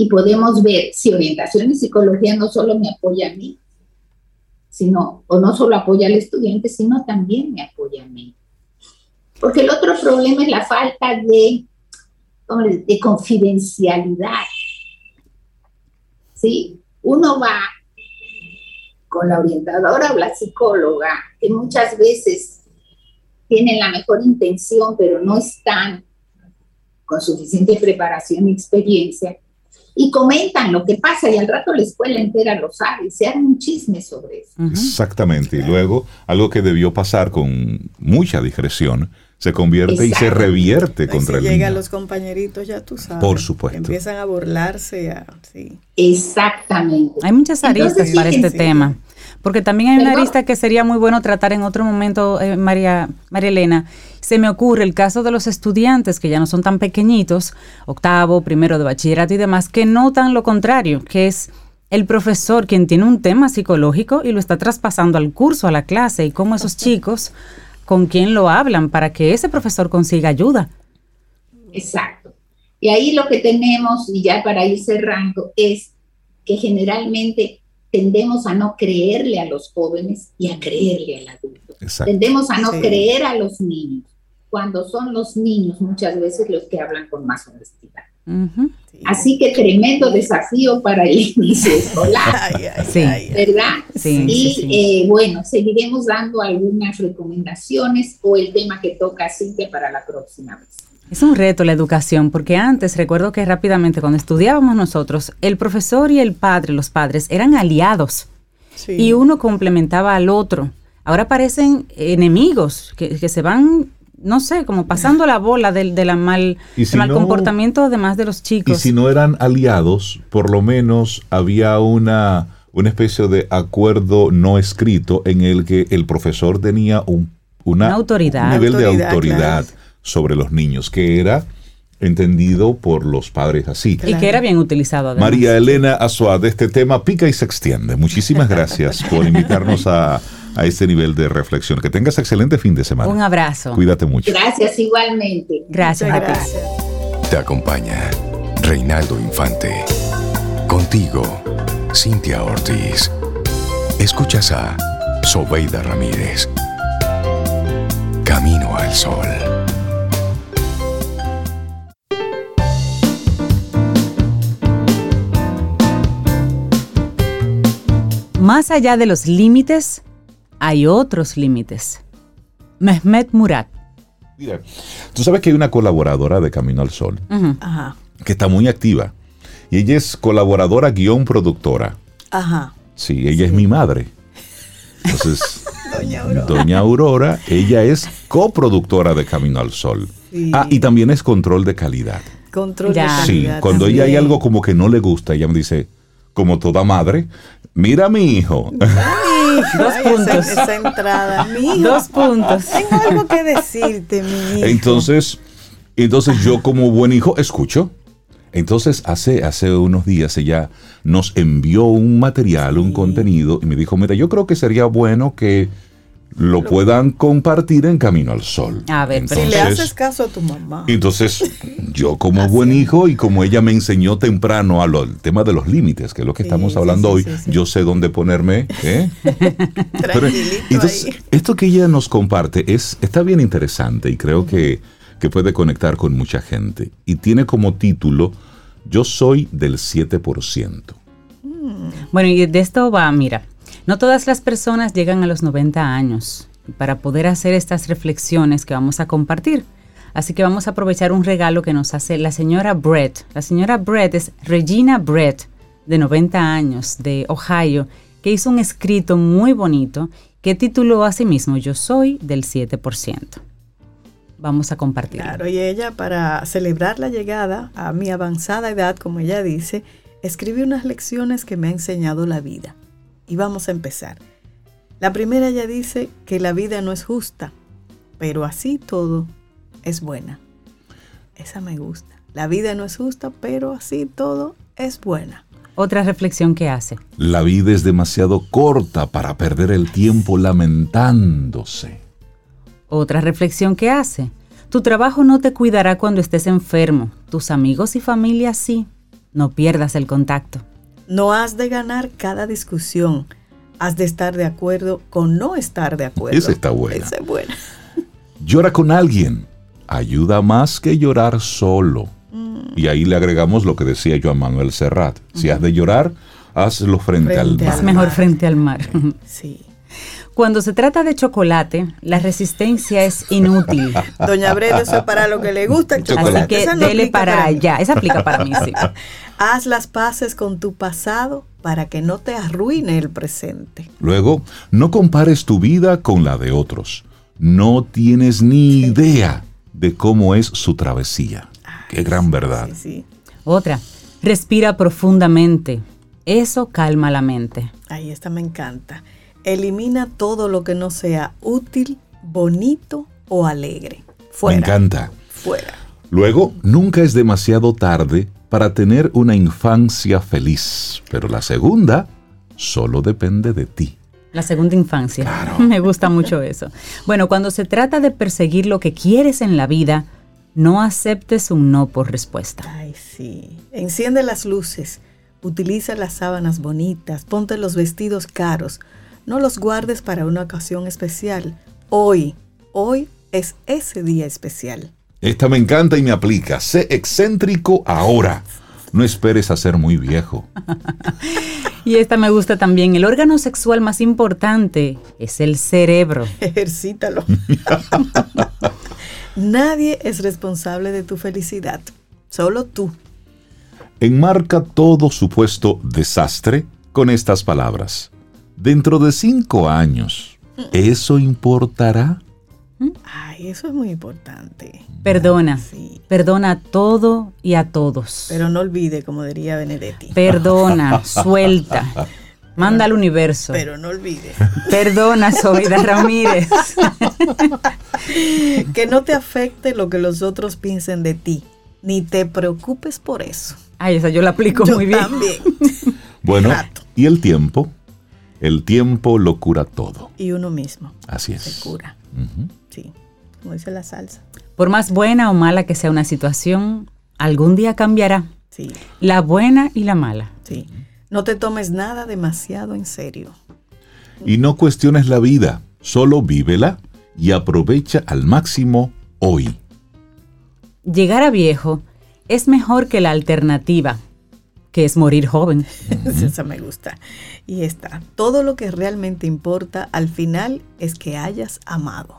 Y podemos ver si orientación y psicología no solo me apoya a mí, sino, o no solo apoya al estudiante, sino también me apoya a mí. Porque el otro problema es la falta de, de confidencialidad. ¿Sí? Uno va con la orientadora o la psicóloga, que muchas veces tienen la mejor intención, pero no están con suficiente preparación y experiencia, y comentan lo que pasa y al rato la escuela entera lo sabe y se hace un chisme sobre eso. Exactamente. Y luego, algo que debió pasar con mucha discreción, se convierte y se revierte contra si el llegan los compañeritos, ya tú sabes. Por supuesto. Empiezan a burlarse. sí. Exactamente. Hay muchas aristas para este tema. Porque también hay una arista que sería muy bueno tratar en otro momento, eh, María, María Elena. Se me ocurre el caso de los estudiantes que ya no son tan pequeñitos, octavo, primero de bachillerato y demás, que notan lo contrario, que es el profesor quien tiene un tema psicológico y lo está traspasando al curso, a la clase, y cómo esos chicos con quién lo hablan para que ese profesor consiga ayuda. Exacto. Y ahí lo que tenemos, y ya para ir cerrando, es que generalmente tendemos a no creerle a los jóvenes y a creerle al adulto. Tendemos a no creer a los niños, cuando son los niños muchas veces los que hablan con más honestidad. Así que tremendo desafío para el inicio *laughs* escolar, ¿verdad? y eh, bueno, seguiremos dando algunas recomendaciones o el tema que toca Cintia para la próxima vez. Es un reto la educación, porque antes recuerdo que rápidamente cuando estudiábamos nosotros, el profesor y el padre, los padres, eran aliados. Y uno complementaba al otro. Ahora parecen enemigos que, se van, no sé, como pasando la bola del, de la mal, mal comportamiento además de los chicos. Y si no eran aliados, por lo menos había una, una especie de acuerdo no escrito en el que el profesor tenía un, una, autoridad. nivel de autoridad sobre los niños, que era entendido por los padres así. Y que era bien utilizado. María Elena Azuad, este tema pica y se extiende. Muchísimas gracias por invitarnos a, a este nivel de reflexión. Que tengas excelente fin de semana. Un abrazo. Cuídate mucho. Gracias igualmente. Gracias, gracias. Te acompaña Reinaldo Infante. Contigo, Cintia Ortiz. Escuchas a Sobeida Ramírez. Camino al Sol. Más allá de los límites, hay otros límites. Mehmet Murat. Mira, tú sabes que hay una colaboradora de Camino al Sol que está muy activa. Y ella es colaboradora guion productora. Ajá. Sí, ella es mi madre. Entonces, *laughs* Doña, Aurora. ella es coproductora de Camino al Sol. Ah, y también es control de calidad. Control de calidad. Sí, cuando ella hay algo como que no le gusta, ella me dice, como toda madre, Mira a mi hijo. *laughs* Dos puntos. Esa, entrada. Mi Dos puntos. Tengo algo que decirte, mi hijo. Entonces, entonces yo como buen hijo escucho. Entonces hace, hace unos días ella nos envió un material, un contenido y me dijo, mira, yo creo que sería bueno que lo puedan compartir en Camino al Sol. A ver, pero si le haces caso a tu mamá. Entonces, *laughs* yo como buen hijo y como ella me enseñó temprano al tema de los límites, que es lo que estamos hablando hoy, yo sé dónde ponerme. ¿eh? *laughs* entonces, esto que ella nos comparte es, está bien interesante y creo que, que puede conectar con mucha gente. Y tiene como título, Yo soy del 7%. Bueno, y de esto va, mira, no todas las personas llegan a los 90 años para poder hacer estas reflexiones que vamos a compartir. Así que vamos a aprovechar un regalo que nos hace la señora Brett. La señora Brett es Regina Brett, de 90 años, de Ohio, que hizo un escrito muy bonito que tituló a sí mismo Yo soy del 7%. Vamos a compartir. Claro, y ella para celebrar la llegada a mi avanzada edad, como ella dice, escribe unas lecciones que me ha enseñado la vida y vamos a empezar. La primera ya dice que la vida no es justa, pero así todo es buena. Esa me gusta. La vida no es justa, pero así todo es buena. Otra reflexión que hace. La vida es demasiado corta para perder el tiempo lamentándose. Otra reflexión que hace. Tu trabajo no te cuidará cuando estés enfermo. Tus amigos y familia sí. No pierdas el contacto. No has de ganar cada discusión. Has de estar de acuerdo con no estar de acuerdo. Esa está buena. Esa es buena. *laughs* Llora con alguien. Ayuda más que llorar solo. Y ahí le agregamos lo que decía yo a Manuel Serrat. Si has de llorar, hazlo frente, al mar. Es mejor frente al mar. Sí. Cuando se trata de chocolate, la resistencia es inútil. *laughs* Doña Brenda, eso es para lo que le gusta el chocolate. Así que dele para, allá. Esa aplica para mí, sí. *laughs* Haz las paces con tu pasado para que no te arruine el presente. Luego, no compares tu vida con la de otros. No tienes ni idea de cómo es su travesía. Qué gran verdad. Otra, respira profundamente. Eso calma la mente. Ahí esta me encanta. Elimina todo lo que no sea útil, bonito o alegre. Fuera. Me encanta. Fuera. Luego, nunca es demasiado tarde para tener una infancia feliz, pero la segunda solo depende de ti. La segunda infancia. *laughs* Me gusta mucho eso. Bueno, cuando se trata de perseguir lo que quieres en la vida, no aceptes un no por respuesta. Ay, sí. Enciende las luces, utiliza las sábanas bonitas, ponte los vestidos caros, no los guardes para una ocasión especial. Hoy, hoy es ese día especial. Esta me encanta y me aplica. Sé excéntrico ahora. No esperes a ser muy viejo. *laughs* y esta me gusta también. El órgano sexual más importante es el cerebro. *laughs* Ejercítalo. *laughs* Nadie es responsable de tu felicidad. Solo tú. Enmarca todo supuesto desastre con estas palabras dentro de cinco años, ¿eso importará? Ay, eso es muy importante. Perdona. Perdona a todo y a todos. Pero no olvide, como diría Benedetti. Perdona, *laughs* suelta. Manda al universo. Pero no olvide. Perdona, Soida Ramírez. *laughs* que no te afecte lo que los otros piensen de ti. Ni te preocupes por eso. Ay, esa yo la aplico muy bien. También. Bueno, ¿y el tiempo? El tiempo lo cura todo. Y uno mismo. Así es. Se cura. Sí, como dice la salsa. Por más buena o mala que sea una situación, algún día cambiará. Sí. La buena y la mala. Sí. No te tomes nada demasiado en serio. Y no cuestiones la vida, solo vívela y aprovecha al máximo hoy. Llegar a viejo es mejor que la alternativa, que es morir joven. *laughs* Esa me gusta. Y está, todo lo que realmente importa al final es que hayas amado.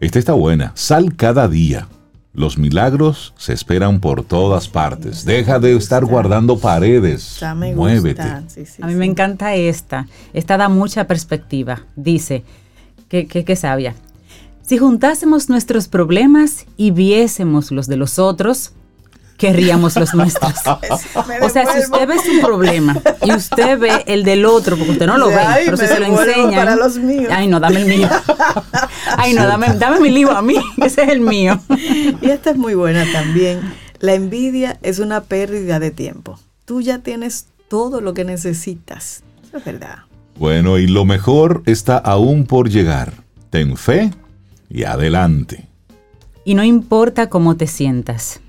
Esta está buena. Sal cada día. Los milagros se esperan por todas partes. Deja de estar guardando paredes. Ya me Muévete. a mí me encanta esta. Esta da mucha perspectiva. Dice, que, que sabia. Si juntásemos nuestros problemas y viésemos los de los otros, querríamos los nuestros. *laughs* o sea, si usted ve su problema y usted ve el del otro, porque usted no lo ve, pero si se lo enseña. Para los míos. Ay, no, dame el mío. *laughs* Ay, no, dame, dame mi libro a mí, *laughs* ese es el mío. Y esta es muy buena también. La envidia es una pérdida de tiempo. Tú ya tienes todo lo que necesitas. es verdad. Bueno, y lo mejor está aún por llegar. Ten fe y adelante. Y no importa cómo te sientas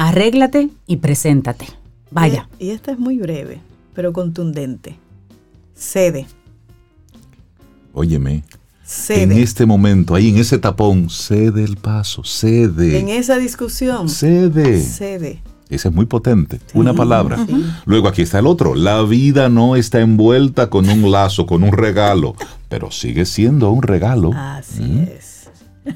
Arréglate y preséntate. Vaya. Y, esta es muy breve, pero contundente. Cede. Óyeme. Cede. En este momento, ahí en ese tapón, cede el paso, cede. En esa discusión. Cede. Cede. Ese es muy potente. Una palabra. Luego aquí está el otro. La vida no está envuelta con un lazo, con un regalo, pero sigue siendo un regalo. Así ¿Mm? es.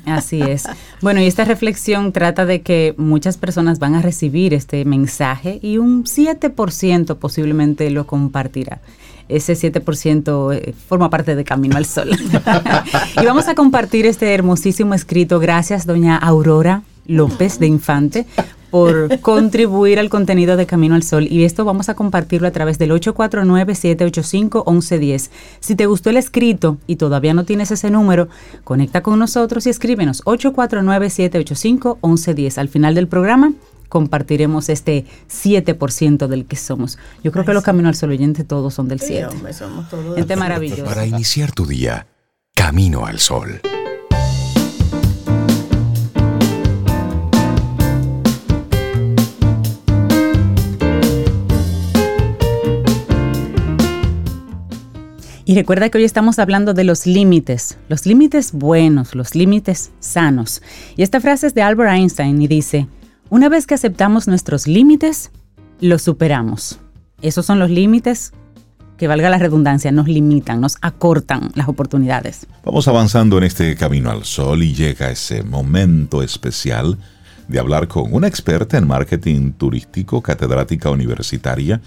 Así es. Bueno, y esta reflexión trata de que muchas personas van a recibir este mensaje y un 7% posiblemente lo compartirá. Ese 7% eh, forma parte de Camino al Sol. *laughs* y vamos a compartir este hermosísimo escrito. Gracias, doña Aurora López de Infante, por *laughs* contribuir al contenido de Camino al Sol y esto vamos a compartirlo a través del 849-785-1110. Si te gustó el escrito y todavía no tienes ese número, conecta con nosotros y escríbenos 849-785-1110. Al final del programa compartiremos este 7% del que somos. Yo creo que los Camino al Sol oyentes todos son del 7. somos todos Gente maravilloso. Para iniciar tu día, Camino al Sol. Y recuerda que hoy estamos hablando de los límites, los límites buenos, los límites sanos. Y esta frase es de Albert Einstein y dice, una vez que aceptamos nuestros límites, los superamos. Esos son los límites que valga la redundancia, nos limitan, nos acortan las oportunidades. Vamos avanzando en este camino al sol y llega ese momento especial de hablar con una experta en marketing turístico, catedrática universitaria,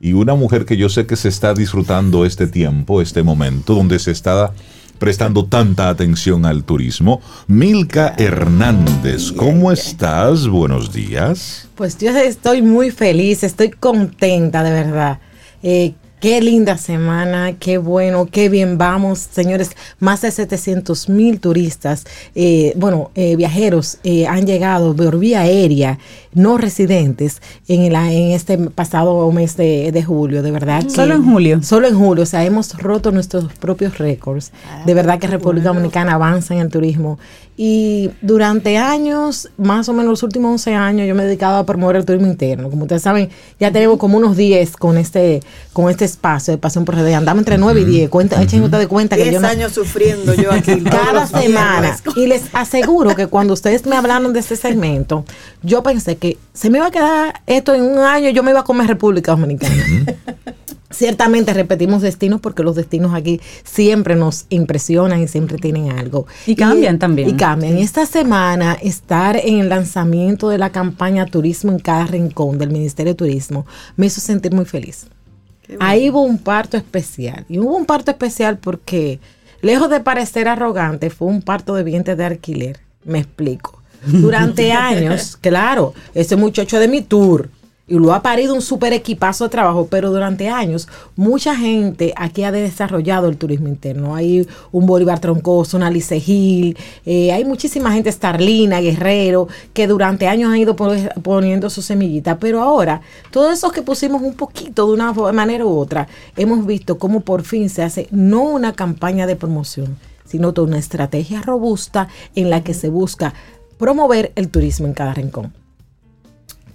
y una mujer que yo sé que se está disfrutando este tiempo, este momento, donde se está prestando tanta atención al turismo. Milka Hernández, ¿cómo estás? Buenos días. Pues yo estoy muy feliz, estoy contenta de verdad. Eh, Qué linda semana, qué bueno, qué bien vamos, señores. Más de 700 mil turistas, eh, bueno, eh, viajeros eh, han llegado por vía aérea, no residentes, en, en este pasado mes de, julio, de verdad. Solo en julio. Solo en julio, o sea, hemos roto nuestros propios récords. de verdad que República Dominicana avanza en el turismo y durante años, más o menos los últimos 11 años, yo me he dedicado a promover el turismo interno. Como ustedes saben, ya tenemos como unos 10 con este con este espacio de Pasión por RD. Andamos entre 9 y 10. Cuenta, Echen ustedes cuenta que yo no, años sufriendo yo aquí. *laughs* cada semana. Y les aseguro que cuando ustedes me hablaron de este segmento, yo pensé que se me iba a quedar esto en un año, yo me iba a comer República Dominicana. *laughs* Ciertamente repetimos destinos porque los destinos aquí siempre nos impresionan y siempre tienen algo. Y cambian también. Y cambian. Y esta semana estar en el lanzamiento de la campaña Turismo en cada rincón del Ministerio de Turismo me hizo sentir muy feliz. Ahí hubo un parto especial. Y hubo un parto especial porque, lejos de parecer arrogante, fue un parto de vientre de alquiler. Me explico. Durante *laughs* años, claro, ese muchacho de mi tour y lo ha parido un super equipazo de trabajo, pero durante años mucha gente aquí ha desarrollado el turismo interno. Hay un Bolívar Troncoso, una Alice Gil, eh, hay muchísima gente, Starlina, Guerrero, que durante años han ido poniendo su semillita, pero ahora todos esos que pusimos un poquito de una manera u otra, hemos visto cómo por fin se hace no una campaña de promoción, sino toda una estrategia robusta en la que se busca promover el turismo en cada rincón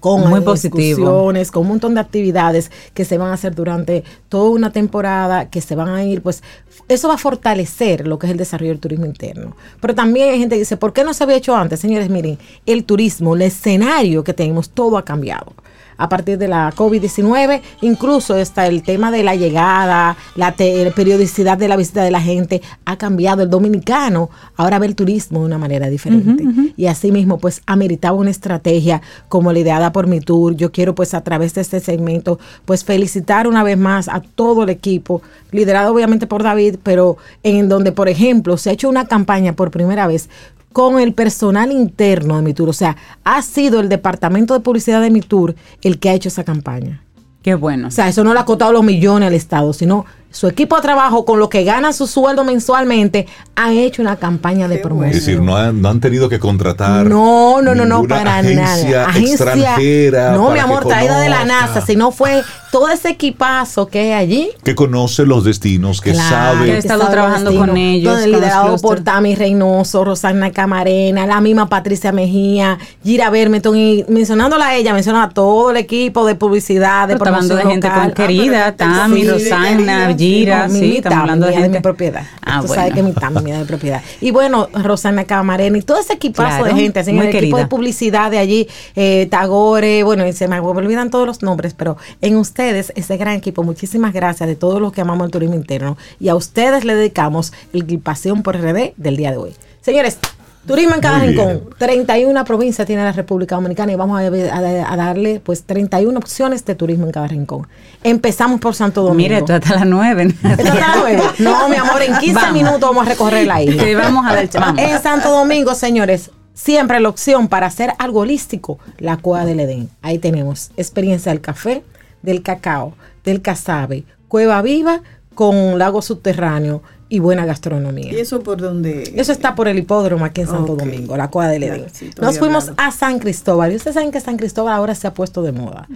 con Muy discusiones, con un montón de actividades que se van a hacer durante toda una temporada, que se van a ir, pues eso va a fortalecer lo que es el desarrollo del turismo interno. Pero también hay gente que dice, ¿por qué no se había hecho antes? Señores, miren, el turismo, el escenario que tenemos, todo ha cambiado a partir de la COVID-19. Incluso está el tema de la llegada, la periodicidad de la visita de la gente ha cambiado. El dominicano ahora ve el turismo de una manera diferente. Y asimismo, pues ameritaba una estrategia como la ideada por mi tour. Yo quiero pues a través de este segmento, pues felicitar una vez más a todo el equipo, liderado obviamente por David, pero en donde, por ejemplo, se ha hecho una campaña por primera vez con el personal interno de mi tour. O sea, ha sido el departamento de publicidad de mi tour el que ha hecho esa campaña. Qué bueno. O sea, eso no le ha costado los millones al Estado, sino su equipo de trabajo con lo que gana su sueldo mensualmente han hecho una campaña de promoción. Es decir, no han, no han tenido que contratar. No, no, no, no, para agencia nada. extranjera. No, mi amor, traída de la NASA, sino fue todo ese equipazo que hay allí. Que conoce los destinos, que sabe. Que ha estado trabajando con ellos. liderado por Tami Reynoso, Rosana Camarena, la misma Patricia Mejía, Gira Bermeton, y mencionándola a ella, menciona a todo el equipo de publicidad, de promoción de gente con querida, ah, Tami, Rosana, Gira, sí, estamos hablando de, mi propiedad. Ah, Tú sabes que mi mitad de propiedad. Y bueno, Rosana Camarena y todo ese equipazo de gente, así, el equipo de publicidad de allí, eh, Tagore, bueno, y se me olvidan todos los nombres, pero en ustedes, ese gran equipo, muchísimas gracias de todos los que amamos el turismo interno y a ustedes le dedicamos el Pasión por RD del día de hoy. Señores, Turismo en cada rincón. 31 provincias tiene la República Dominicana y vamos a, darle pues 31 opciones de turismo en cada rincón. Empezamos por Santo Domingo. Mire, esto hasta las 9. *laughs* No, mi amor, en 15 minutos vamos a recorrer la isla. vamos a ver, *laughs* En Santo Domingo, señores, siempre la opción para hacer algo holístico, la Cueva del Edén. Ahí tenemos experiencia del café, del cacao, del casabe, Cueva Viva con lago subterráneo y buena gastronomía. ¿Y eso por dónde? Eso está por el hipódromo aquí en Santo Domingo, la Cueva del Edén. Nos fuimos a San Cristóbal y ustedes saben que San Cristóbal ahora se ha puesto de moda.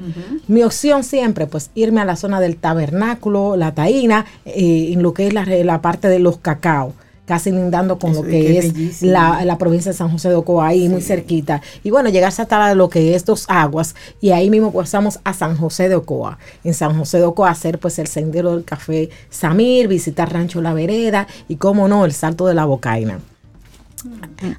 Mi opción siempre, pues irme a la zona del tabernáculo, la taína, eh, en lo que es la, la parte de los cacao casi lindando con lo que es la, provincia de San José de Ocoa, ahí muy cerquita. Y bueno, llegarse hasta lo que es dos aguas y ahí mismo pasamos a San José de Ocoa. En San José de Ocoa hacer pues el sendero del café Samir, visitar Rancho La Vereda y cómo no, el salto de la Bocaina.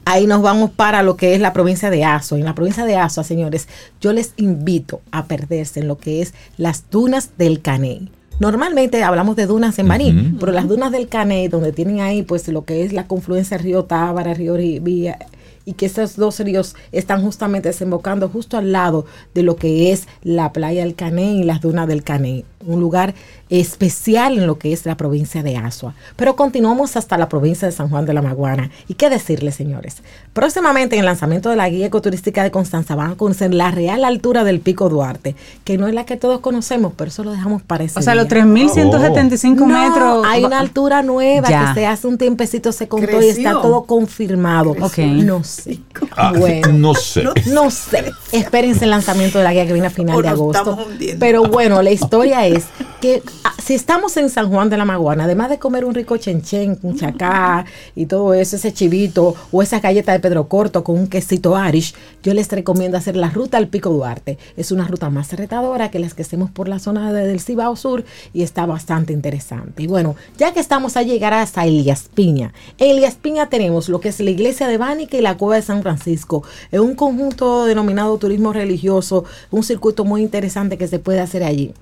Ahí nos vamos para lo que es la provincia de Azo. En la provincia de Azo, señores, yo les invito a perderse en lo que es las dunas del Caney Normalmente hablamos de dunas en Baní, pero las dunas del Cané, donde tienen ahí pues lo que es la confluencia río Tábara, río Vía, y que esos dos ríos están justamente desembocando justo al lado de lo que es la playa del Cané y las dunas del Cané, un lugar especial en lo que es la provincia de Asua. Pero continuamos hasta la provincia de San Juan de la Maguana. ¿Y qué decirles, señores? Próximamente en el lanzamiento de la guía ecoturística de Constanza van a conocer la real altura del Pico Duarte, que no es la que todos conocemos, pero eso lo dejamos para ese O sea, los 3.175 metros. Hay una altura nueva que se hace un tiempecito, se contó y está todo confirmado. Ok. No sé. Ah, bueno, no sé. no sé. Espérense el lanzamiento de la guía que viene a final de agosto. Pero bueno, la historia es *laughs* que ah, si estamos en San Juan de la Maguana, además de comer un rico chenchen, un chacá y todo eso, ese chivito o esa galleta de Pedro Corto con un quesito Arish, yo les recomiendo hacer la ruta al Pico Duarte. Es una ruta más retadora que las que hacemos por la zona del Cibao Sur y está bastante interesante. Y bueno, ya que estamos a llegar hasta Elias Piña. En Elias Piña tenemos lo que es la iglesia de Bánica y la cueva de San Francisco. Es un conjunto denominado turismo religioso, un circuito muy interesante que se puede hacer allí.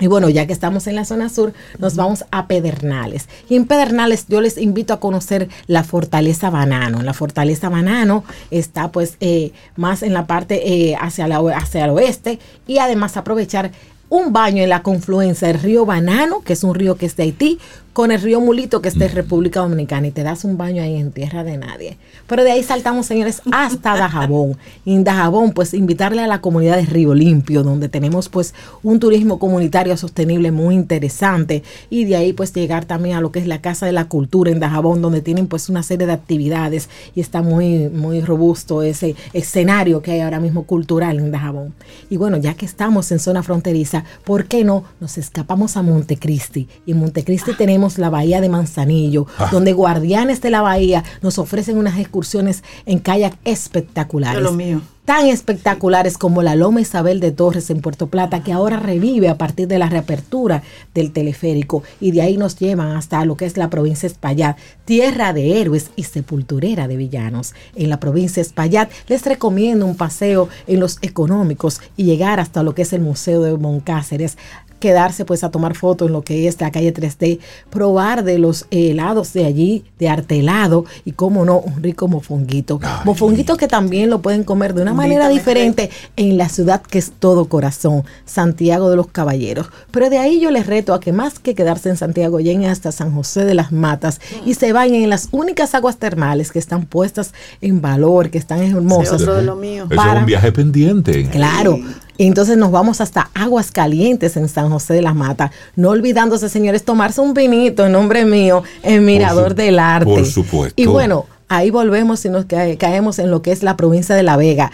Y bueno, ya que estamos en la zona sur, nos vamos a Pedernales. Y en Pedernales yo les invito a conocer la Fortaleza Banano. La Fortaleza Banano está pues eh, más en la parte eh, hacia, la, hacia el oeste y además aprovechar un baño en la confluencia del río Banano, que es un río que es de Haití, con el río Mulito que está en República Dominicana y te das un baño ahí en tierra de nadie. Pero de ahí saltamos, señores, hasta Dajabón. Y en Dajabón, pues invitarle a la comunidad de Río Limpio, donde tenemos pues un turismo comunitario sostenible muy interesante. Y de ahí pues llegar también a lo que es la Casa de la Cultura en Dajabón, donde tienen pues una serie de actividades y está muy, muy robusto ese escenario que hay ahora mismo cultural en Dajabón. Y bueno, ya que estamos en zona fronteriza, ¿por qué no nos escapamos a Montecristi? Y en Montecristi tenemos la bahía de Manzanillo, ah. donde guardianes de la bahía nos ofrecen unas excursiones en kayak espectaculares. lo mío tan espectaculares como la Loma Isabel de Torres en Puerto Plata, que ahora revive a partir de la reapertura del teleférico y de ahí nos llevan hasta lo que es la provincia Espaillat, tierra de héroes y sepulturera de villanos. En la provincia de Espaillat les recomiendo un paseo en los económicos y llegar hasta lo que es el Museo de Moncáceres, quedarse pues a tomar fotos en lo que es la calle 3D, probar de los helados de allí, de arte helado y como no, un rico mofonguito. Mofonguito que también lo pueden comer de una manera diferente en la ciudad que es todo corazón, Santiago de los Caballeros. Pero de ahí yo les reto a que más que quedarse en Santiago, lleguen hasta San José de las Matas y se bañen en las únicas aguas termales que están puestas en valor, que están hermosas. Sí, de lo mío. es un viaje pendiente. Claro. Entonces nos vamos hasta Aguas Calientes en San José de las Matas. No olvidándose, señores, tomarse un vinito en nombre mío en Mirador del Arte. Por supuesto. Y bueno, ahí volvemos y nos caemos en lo que es la provincia de La Vega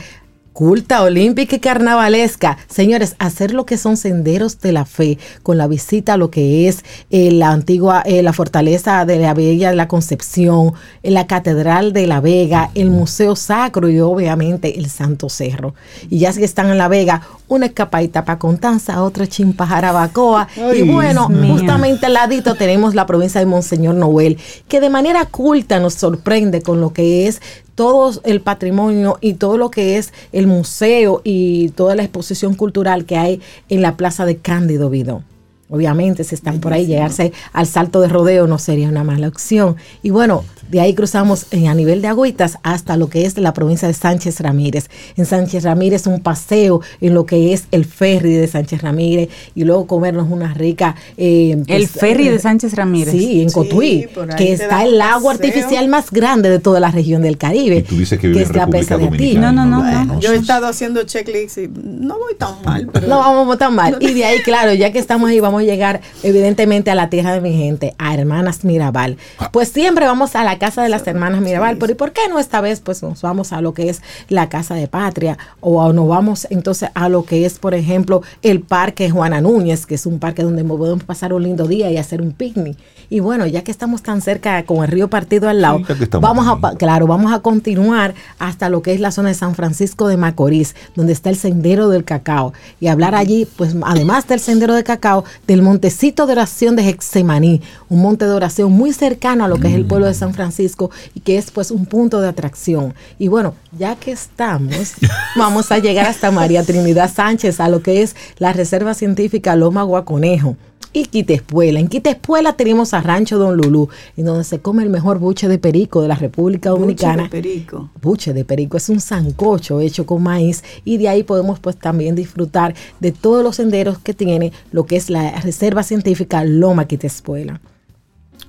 culta, olímpica y carnavalesca. Señores, hacer lo que son senderos de la fe con la visita a lo que es eh, la antigua, eh, la fortaleza de la Bella de la Concepción, eh, la Catedral de la Vega, el Museo Sacro y obviamente el Santo Cerro. Y ya que están en La Vega, una escapadita para Contanza, otra chimpajarabacoa. *laughs* y bueno, justamente al ladito tenemos la provincia de Monseñor Noel, que de manera culta nos sorprende con lo que es todo el patrimonio y todo lo que es el museo y toda la exposición cultural que hay en la plaza de Cándido Vidó. Obviamente, si están por ahí, llegarse al salto de rodeo no sería una mala opción. Y bueno, de ahí cruzamos a nivel de agüitas hasta lo que es la provincia de Sánchez Ramírez. En Sánchez Ramírez un paseo en lo que es el ferry de Sánchez Ramírez y luego comernos una rica... Eh, el pues, ferry de eh, Sánchez Ramírez. Sí, en Cotuí, que está el lago artificial más grande de toda la región del Caribe. Y tú dices que, es la República No, no, no, Yo he estado haciendo checklists y no voy tan mal. Pero... No vamos tan mal. Y de ahí, claro, ya que estamos ahí, vamos a llegar evidentemente a la tierra de mi gente, a Hermanas Mirabal. Ah. Pues siempre vamos a la casa de las hermanas Mirabal, pero ¿y por qué no esta vez pues nos vamos a lo que es la casa de patria o nos vamos entonces a lo que es, por ejemplo, el parque Juana Núñez, que es un parque donde podemos pasar un lindo día y hacer un picnic? Y bueno, ya que estamos tan cerca con el río Partido al lado, vamos a, claro, vamos a continuar hasta lo que es la zona de San Francisco de Macorís, donde está el sendero del cacao y hablar allí, pues además del sendero de cacao, del montecito de oración de Hexemaní, un monte de oración muy cercano a lo que es el pueblo de San Francisco y que es pues un punto de atracción. Y bueno, ya que estamos, *laughs* vamos a llegar hasta María Trinidad Sánchez, a lo que es la Reserva Científica Loma Guaconejo y Quitespuela. En Quitespuela tenemos a Rancho Don Lulú, en donde se come el mejor buche de perico de la República Dominicana. Buche de perico. Buche de perico es un sancocho hecho con maíz y de ahí podemos pues también disfrutar de todos los senderos que tiene lo que es la Reserva Científica Loma Quitespuela.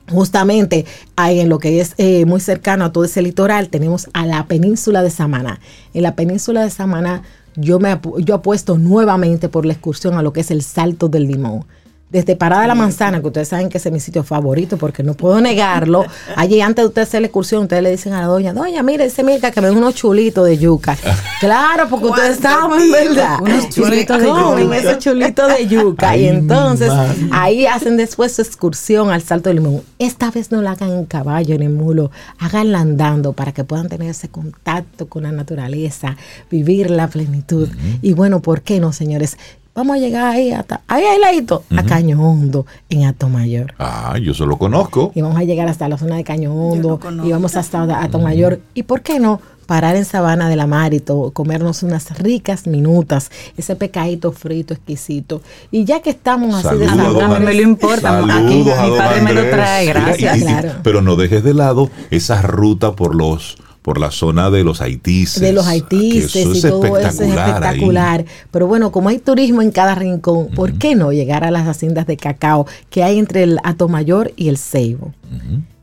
Justamente ahí en lo que es eh, muy cercano a todo ese litoral tenemos a la península de Samaná. En la península de Samaná yo, me, yo apuesto nuevamente por la excursión a lo que es el Salto del Limón desde Parada de la Manzana, que ustedes saben que ese es mi sitio favorito, porque no puedo negarlo. *laughs* Allí, antes de usted hacer la excursión, ustedes le dicen a la doña, doña, mire, ese Mirka que me da unos chulitos de yuca. *laughs* Claro, porque ustedes saben, ¿verdad? Unos chulitos de yuca. esos chulitos de yuca. y entonces, ahí hacen después su excursión al Salto del Limón. Esta vez no la hagan en caballo, en el mulo, háganla andando para que puedan tener ese contacto con la naturaleza, vivir la plenitud. Y bueno, ¿por qué no, señores? Vamos a llegar ahí hasta, ahí ahí ladito, a Caño Hondo, en Atomayor. Ah, yo solo conozco. Y vamos a llegar hasta la zona de Caño Hondo, y vamos hasta Atomayor. ¿Y por qué no? parar en Sabana de la Mar y comernos unas ricas minutas, ese pecadito frito exquisito. Y ya que estamos así de sabana, no me lo importa, aquí mi padre me lo trae, gracias. claro. Pero no dejes de lado esa ruta por los por la zona de los Haitíes. De los Haitíes y todo eso es espectacular. Pero bueno, como hay turismo en cada rincón, ¿por qué no llegar a las haciendas de cacao que hay entre el Atomayor y el Ceibo?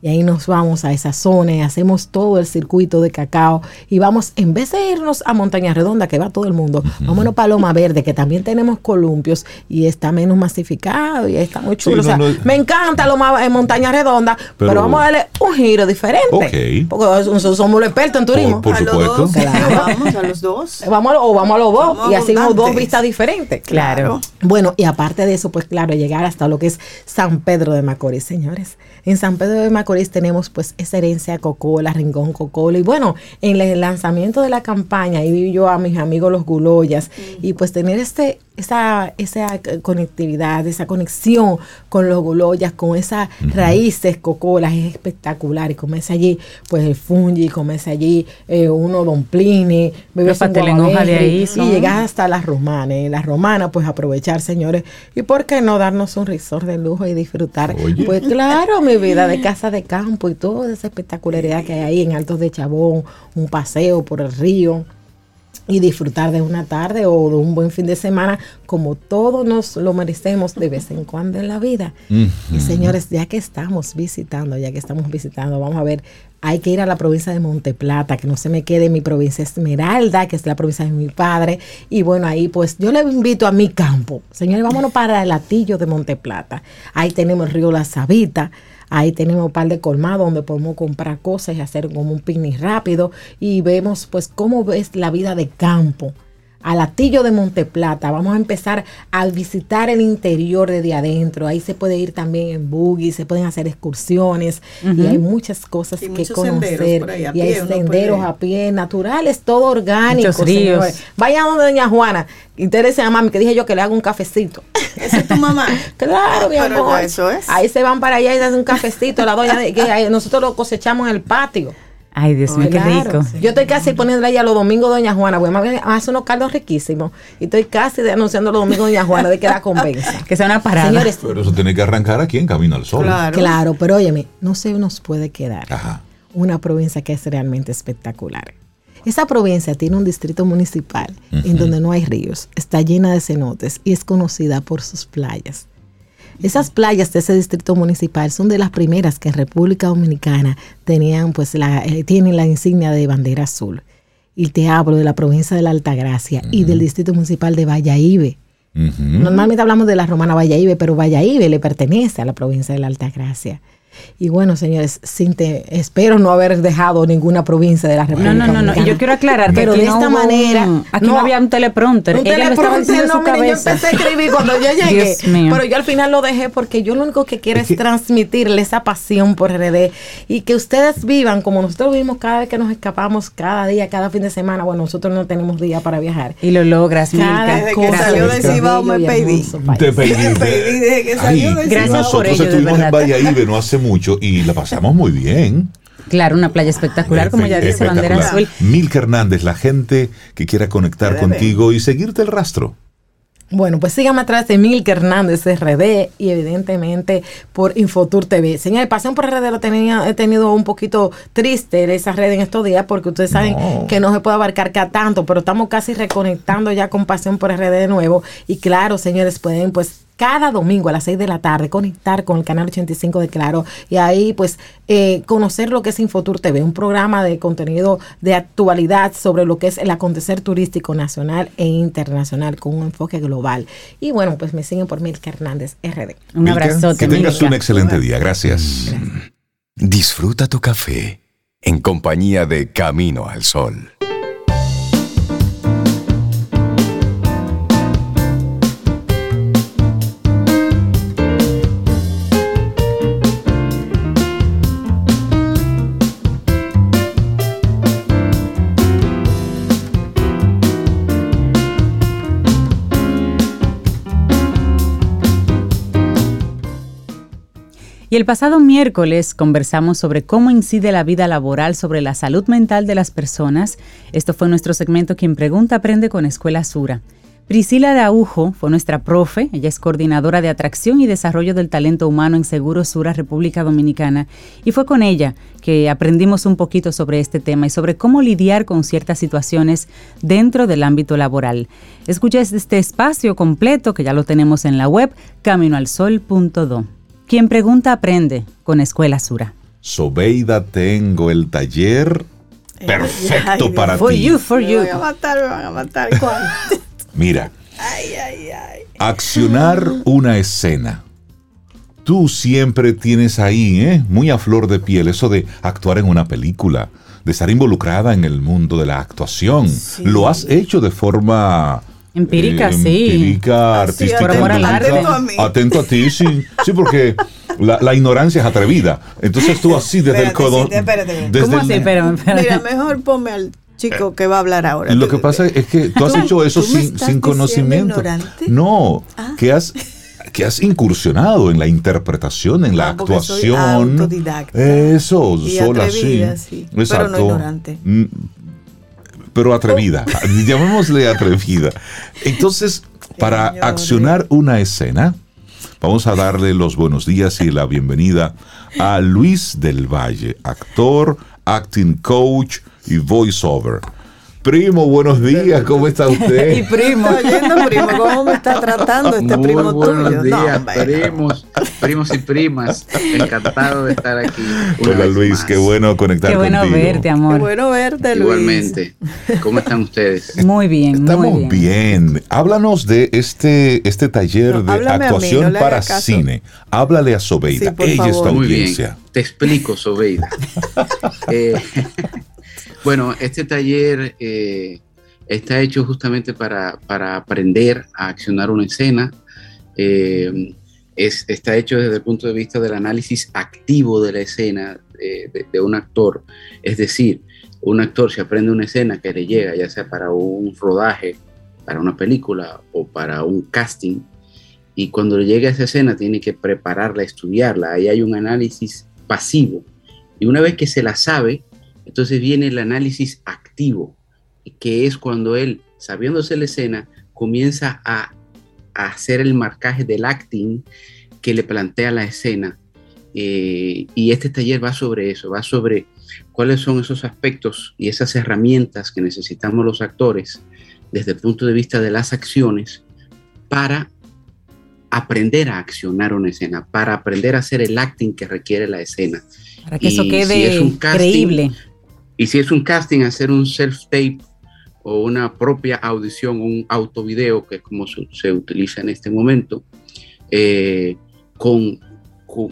Y ahí nos vamos a esa zona y hacemos todo el circuito de cacao. Y vamos, en vez de irnos a Montaña Redonda, que va todo el mundo, vámonos a Paloma Verde, que también tenemos columpios y está menos masificado y está muy chulo. me encanta Loma, en Montaña Redonda, pero, vamos a darle un giro diferente. Porque somos los expertos en turismo. Por, supuesto. vamos a los dos. *laughs* Vamos o vamos a los dos y hacemos dos vistas diferentes. Claro. Bueno, y aparte de eso, pues claro, llegar hasta lo que es San Pedro de Macorís, señores. En San Pedro de Macorís tenemos pues esa herencia Cocola, Rincón Cocola. Y bueno, en el lanzamiento de la campaña, ahí vi yo a mis amigos los Guloyas y pues tener este esa, esa conectividad, esa conexión con los guloyas, con esas raíces cocolas, es espectacular. Y comerse allí, pues el fungi, comerse allí eh, uno don Plini, bebes un de ahí y llegar hasta las romanas. En las romanas, pues aprovechar, señores. ¿Y por qué no darnos un resort de lujo y disfrutar? Pues claro, mi vida de *laughs* casa de campo y toda esa espectacularidad que hay ahí en Altos de Chabón, un paseo por el río y disfrutar de una tarde o de un buen fin de semana como todos nos lo merecemos de vez en cuando en la vida. Y señores, ya que estamos visitando, ya que estamos visitando, vamos a ver, hay que ir a la provincia de Monteplata, que no se me quede mi provincia Esmeralda, que es la provincia de mi padre. Y bueno, ahí pues yo le invito a mi campo. Señores, vámonos para el latillo de Monteplata. Ahí tenemos el río La Sabita. Ahí tenemos un par de colmados donde podemos comprar cosas y hacer como un picnic rápido. Y vemos pues cómo ves la vida de campo al Latillo de Monteplata. Vamos a empezar a visitar el interior de adentro. Ahí se puede ir también en buggy, se pueden hacer excursiones y hay muchas cosas que conocer. y hay senderos a pie naturales, todo orgánico. Vaya donde doña Juana. Interese a mami, que dije yo que le hago un cafecito. *laughs* ¿Esa es tu mamá? *laughs* claro, mi amor. Eso es. Ahí se van para allá y hacen un cafecito. La doña, que nosotros lo cosechamos en el patio. Ay, Dios mío, qué rico. Yo estoy casi poniéndole ahí a los domingos Doña Juana, voy a hacer unos caldos riquísimos. Y estoy casi anunciando los domingos Doña Juana de que la convenza. *laughs* que sea una parada. Señores, pero eso tiene que arrancar aquí en Camino al Sol. Claro, claro pero óyeme, no se nos puede quedar una provincia que es realmente espectacular. Esa provincia tiene un distrito municipal en donde no hay ríos, está llena de cenotes y es conocida por sus playas. Esas playas de ese distrito municipal son de las primeras que en República Dominicana tenían, pues, la, eh, tienen la insignia de bandera azul. Y te hablo de la provincia de la Altagracia y del distrito municipal de Valladolid. Normalmente hablamos de la romana Valladolid, pero Valladolid le pertenece a la provincia de la Altagracia. Y bueno, señores, sin te, espero no haber dejado ninguna provincia de la República. No, no, no, no. Y yo quiero aclarar pero que de esta manera. aquí no, había un teleprompter. Un teleprompter, no, mire, yo empecé a escribir cuando yo *laughs* llegué. Pero yo al final lo dejé porque yo lo único que quiero es, transmitirle esa pasión por RD y que ustedes vivan como nosotros vivimos cada vez que nos escapamos, cada día, cada fin de semana. Bueno, nosotros no tenemos día para viajar. Y lo logras, Milka. Desde que salió de Cibao *laughs* me pedí. Te pedí. Desde que salió de Gracias por ello, estuvimos en Valladolid no hace mucho y la pasamos muy bien. Claro, una playa espectacular, como ya dice Bandera Azul. Milka Hernández, la gente que quiera conectar contigo y seguirte el rastro. Bueno, pues síganme a través de Milka Hernández RD y evidentemente por Infotur TV. Señor, Pasión por RD lo tenía, he tenido un poquito triste esa red en estos días porque ustedes saben que no se puede abarcar cada tanto, pero estamos casi reconectando ya con Pasión por RD de nuevo. Y claro, señores, pueden pues cada domingo a las 6 de la tarde conectar con el canal 85 de Claro y ahí pues eh, conocer lo que es Infotur TV, un programa de contenido de actualidad sobre lo que es el acontecer turístico nacional e internacional con un enfoque global. Y bueno, pues me siguen por Milka Hernández RD. Un abrazo. Que tengas un excelente día. Gracias. Disfruta tu café en compañía de Camino al Sol. Y el pasado miércoles conversamos sobre cómo incide la vida laboral sobre la salud mental de las personas. Esto fue nuestro segmento Quien Pregunta Aprende con Escuela Sura. Priscila Araujo fue nuestra profe, ella es coordinadora de atracción y desarrollo del talento humano en Seguro Sura, República Dominicana, y fue con ella que aprendimos un poquito sobre este tema y sobre cómo lidiar con ciertas situaciones dentro del ámbito laboral. Escucha este espacio completo que ya lo tenemos en la web caminoalsol.do. Quien pregunta aprende con Escuela Sura. Sobeida, tengo el taller eh, perfecto para ti. For you, for you. Me van a matar, me van a matar. *laughs* Mira. Accionar una escena. Tú siempre tienes ahí, ¿eh? muy a flor de piel, eso de actuar en una película, de estar involucrada en el mundo de la actuación. Lo has hecho de forma Empírica, eh, sí. Empírica, artística. Atento a ti, sí. Sí, porque la, ignorancia es atrevida. Entonces tú así desde el codo. ¿Cómo así? Pero, Mira, mejor ponme al chico que va a hablar ahora. Lo que pasa es que tú has hecho eso sin, sin conocimiento. No, ah. que has que has incursionado en la interpretación, en la ah, actuación. Eso, sola, sí. sí. Exacto. Pero no ignorante. Pero atrevida, *laughs* llamémosle atrevida. Entonces, para accionar una escena, vamos a darle los buenos días y la bienvenida a Luis del Valle, actor, acting coach y voiceover. Primo, buenos días, ¿cómo está usted? *laughs* y primo, oyendo primo, ¿cómo me está tratando este Muy primo buenos días, primos, primos y primas. Encantado de estar aquí. Hola Luis, qué bueno conectar Qué bueno verte, amor. Qué bueno verte, Luis. Igualmente. ¿Cómo están ustedes? *laughs* Muy bien, Estamos muy bien. bien. Háblanos de este, este taller de actuación para cine. Háblale a Sobeida. Ella está audiencia. Muy bien. Te explico, Sobeida. *laughs* eh, bueno, este taller eh, está hecho justamente para, aprender a accionar una escena. Eh, está hecho desde el punto de vista del análisis activo de la escena eh, de, un actor. Es decir, un actor se aprende una escena que le llega, ya sea para un rodaje, para una película o para un casting, y cuando le llega esa escena tiene que prepararla, estudiarla. Ahí hay un análisis pasivo. Y una vez que se la sabe, entonces viene el análisis activo, que es cuando él, sabiéndose la escena, comienza a, hacer el marcaje del acting que le plantea la escena. Eh, y este taller va sobre eso, va sobre cuáles son esos aspectos y esas herramientas que necesitamos los actores desde el punto de vista de las acciones para aprender a accionar una escena, para aprender a hacer el acting que requiere la escena. Para que eso quede creíble. Y si es un casting, hacer un self-tape o una propia audición, un autovideo, que es como se, utiliza en este momento, eh, con,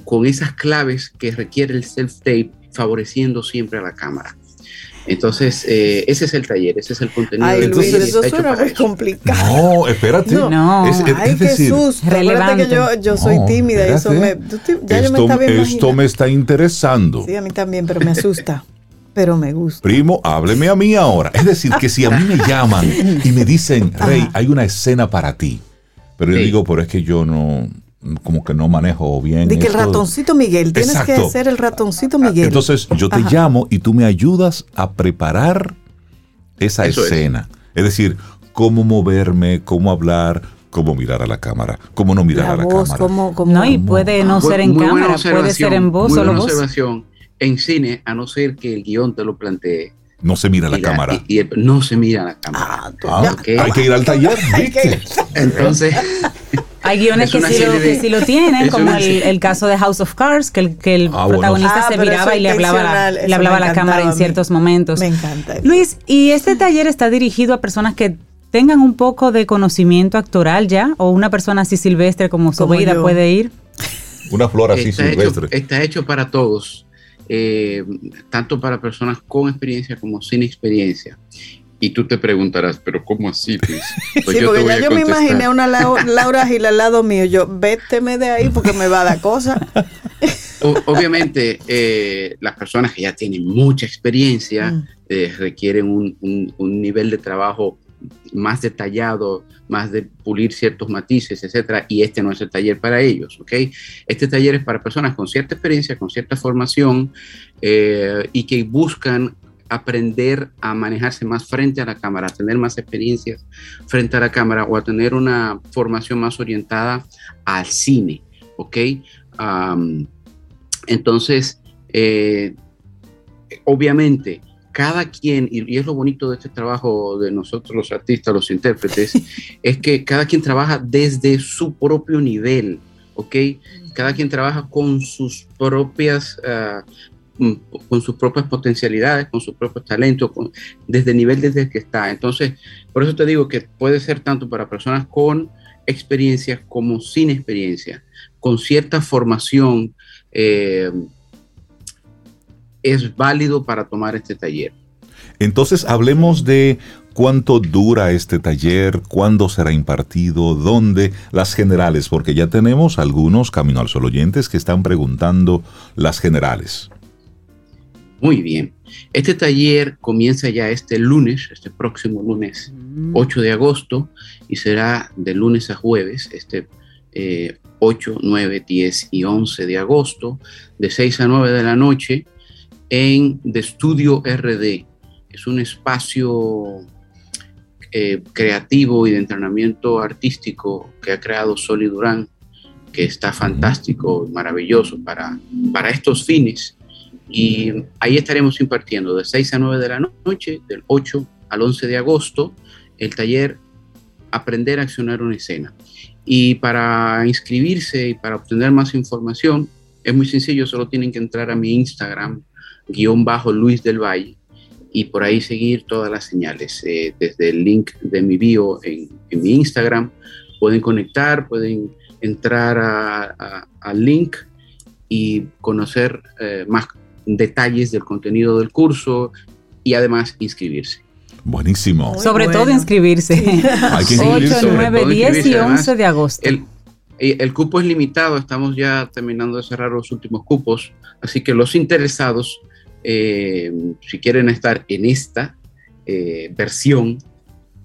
con, esas claves que requiere el self-tape, favoreciendo siempre a la cámara. Entonces, eh, ese es el taller, ese es el contenido. Ay, Luis, eso suena muy complicado. No, espérate. No, es, es, Ay, decir, relevante. que yo, yo soy tímida y eso me, ya esto, yo me, esto me está interesando. Sí, a mí también, pero me asusta pero me gusta. Primo, hábleme a mí ahora. Es decir, que si a mí me llaman y me dicen, Rey, hay una escena para ti, pero yo digo, pero es que yo no, como que no manejo bien. De que el ratoncito Miguel, tienes que ser el ratoncito Miguel. Entonces yo te llamo y tú me ayudas a preparar esa escena. Es. decir, cómo moverme, cómo hablar, cómo mirar a la cámara, cómo no mirar a la cámara. Cómo, no, y puede no ser en cámara, puede ser en voz, solo voz. observación. En cine, a no ser que el guion te lo plantee, no se mira la, cámara. Y, no se mira la cámara. Ah, hay que ir al taller, *laughs* ¿viste? Entonces. *laughs* Hay guiones que sí, lo, tienen, como el, caso de House of Cards, que el, que el ah, protagonista ah, se miraba y le hablaba, le hablaba a la cámara en ciertos momentos. Me encanta. Luis, ¿y este taller está dirigido a personas que tengan un poco de conocimiento actoral ya? ¿O una persona así silvestre como Sobeida puede ir? Una flor así silvestre. está hecho para todos. Eh, tanto para personas con experiencia como sin experiencia. Y tú te preguntarás, pero ¿cómo así? *laughs* Pues sí, porque ya yo me imaginé una *laughs* Laura Gil al lado mío. Yo, véteme de ahí porque me va a dar cosas. Obviamente, eh, las personas que ya tienen mucha experiencia mm. eh, requieren un, un, nivel de trabajo más detallado, más de pulir ciertos matices, etcétera, y este no es el taller para ellos, ¿ok? Este taller es para personas con cierta experiencia, con cierta formación eh, y que buscan aprender a manejarse más frente a la cámara, a tener más experiencias frente a la cámara o a tener una formación más orientada al cine, ¿ok? entonces, eh, obviamente, cada quien, y, es lo bonito de este trabajo de nosotros los artistas, los intérpretes, *laughs* es que cada quien trabaja desde su propio nivel, ¿ok? Cada quien trabaja con sus propias, mm, con sus propias potencialidades, con sus propios talentos, desde el nivel desde el que está. Entonces, por eso te digo que puede ser tanto para personas con experiencia como sin experiencia, con cierta formación. Eh, es válido para tomar este taller. Entonces hablemos de cuánto dura este taller, cuándo será impartido, dónde, las generales, porque ya tenemos algunos Camino al Sol oyentes que están preguntando las generales. Muy bien. Este taller comienza ya este lunes, este próximo lunes 8 mm. de agosto, y será de lunes a jueves, este 8, 9, 10 y 11 de agosto, de 6 a 9 de la noche en The Studio RD. Es un espacio eh, creativo y de entrenamiento artístico que ha creado Soli Durán, que está fantástico, maravilloso para, para estos fines. Y ahí estaremos impartiendo de 6 a 9 de la noche, del 8 al 11 de agosto, el taller Aprender a accionar una escena. Y para inscribirse y para obtener más información, es muy sencillo, solo tienen que entrar a mi Instagram, guion bajo Luis del Valle y por ahí seguir todas las señales. Eh, desde el link de mi bio en, mi Instagram pueden conectar, pueden entrar al link y conocer eh, más detalles del contenido del curso y además inscribirse. Buenísimo. Sobre todo inscribirse. Hay que 8, 9, 10 y 11 de agosto. El, el cupo es limitado, estamos ya terminando de cerrar los últimos cupos, así que los interesados eh, si quieren estar en esta eh, versión,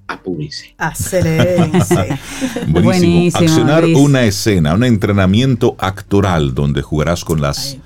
apúrense. *laughs* Buenísimo. Buenísimo. Accionar una escena, un entrenamiento actoral donde jugarás con las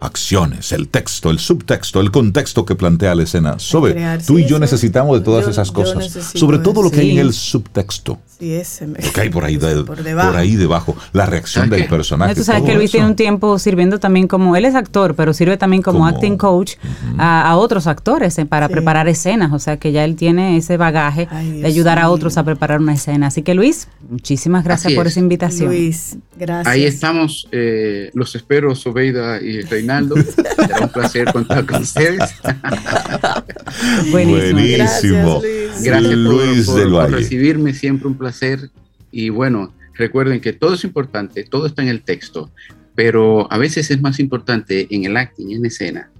acciones, el texto, el subtexto, el contexto que plantea la escena. Sobre, tú y yo necesitamos de todas esas cosas, sobre todo lo que hay en el subtexto. Sí, ese me lo que hay por ahí, *laughs* por, ahí debajo, la reacción del personaje. Tú sabes que Luis tiene un tiempo sirviendo también como, él es actor, pero sirve también como, acting coach a, otros actores eh, para preparar escenas, o sea que ya él tiene ese bagaje de ayudar a otros a preparar una escena. Así que Luis, muchísimas gracias por esa invitación. Luis, gracias. Ahí estamos, eh, los espero, Sobeida y Reinaldo. Será un placer contar con ustedes. *laughs* Buenísimo. Gracias, Luis. por recibirme, siempre un placer y bueno, recuerden que todo es importante, todo está en el texto, pero a veces es más importante en el acting, en escena,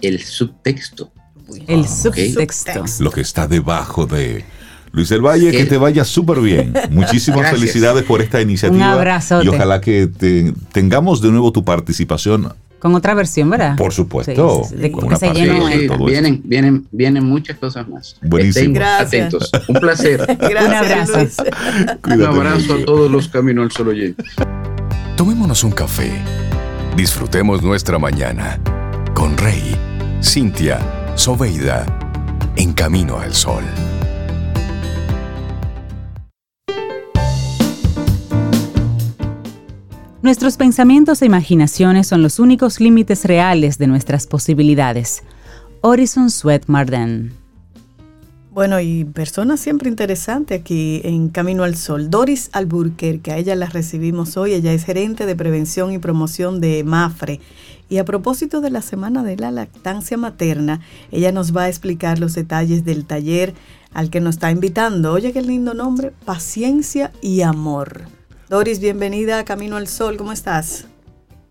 el subtexto. El subtexto. Lo que está debajo de... Luis del Valle, que te vaya súper bien. *laughs* Muchísimas felicidades por esta iniciativa. Un abrazo. Y ojalá que tengamos de nuevo tu participación con otra versión, ¿verdad? Por supuesto. vienen, vienen, vienen muchas cosas más. Buenísimo. atentos. Un placer. *laughs* Un abrazo. un abrazo a todos los Caminos al Sol oyentes. Tomémonos un café. Disfrutemos nuestra mañana con Rey, Cintia, Soveida, en Camino al Sol. Nuestros pensamientos e imaginaciones son los únicos límites reales de nuestras posibilidades. Horizon Sweat Marden. Bueno, y persona siempre interesante aquí en Camino al Sol. Doris Alburquerque, a ella la recibimos hoy. Ella es gerente de prevención y promoción de MAFRE. Y a propósito de la semana de la lactancia materna, ella nos va a explicar los detalles del taller al que nos está invitando. Oye, qué lindo nombre, Paciencia y Amor. Doris, bienvenida a Camino al Sol, ¿cómo estás?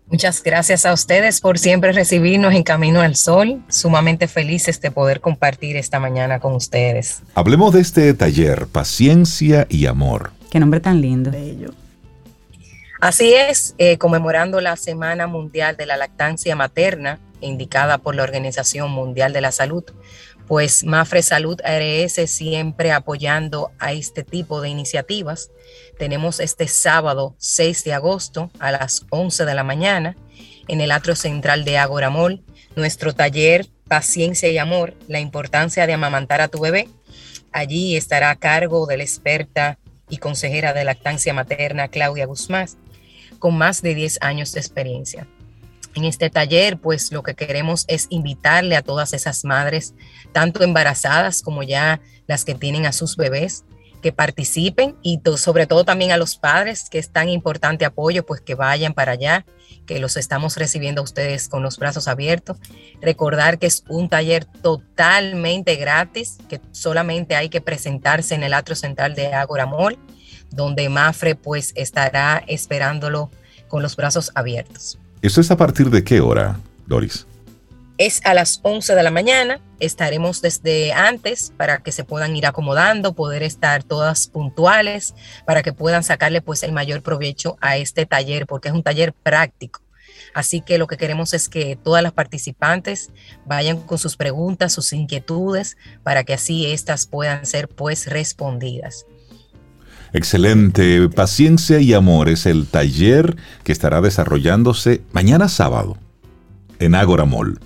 Muchas gracias a ustedes por siempre recibirnos en Camino al Sol. Sumamente felices de poder compartir esta mañana con ustedes. Hablemos de este taller, Paciencia y Amor. Qué nombre tan lindo. Así es, eh, conmemorando la Semana Mundial de la Lactancia Materna, indicada por la Organización Mundial de la Salud, pues Mafre Salud ARS siempre apoyando a este tipo de iniciativas tenemos este sábado 6 de agosto a las 11 de la mañana en el atrio central de Agoramol, nuestro taller Paciencia y Amor, la importancia de amamantar a tu bebé. Allí estará a cargo de la experta y consejera de lactancia materna Claudia Guzmán, con más de 10 años de experiencia. En este taller, pues lo que queremos es invitarle a todas esas madres, tanto embarazadas como ya las que tienen a sus bebés, que participen y sobre todo también a los padres, que es tan importante apoyo, pues que vayan para allá, que los estamos recibiendo a ustedes con los brazos abiertos. Recordar que es un taller totalmente gratis, que solamente hay que presentarse en el atrio central de Agora Mall, donde Mafre pues estará esperándolo con los brazos abiertos. ¿Eso es a partir de qué hora, Doris? Es a las 11 de la mañana, estaremos desde antes para que se puedan ir acomodando, poder estar todas puntuales, para que puedan sacarle pues el mayor provecho a este taller, porque es un taller práctico. Así que lo que queremos es que todas las participantes vayan con sus preguntas, sus inquietudes, para que así estas puedan ser pues respondidas. Excelente. Paciencia y Amor es el taller que estará desarrollándose mañana sábado en Agora Mall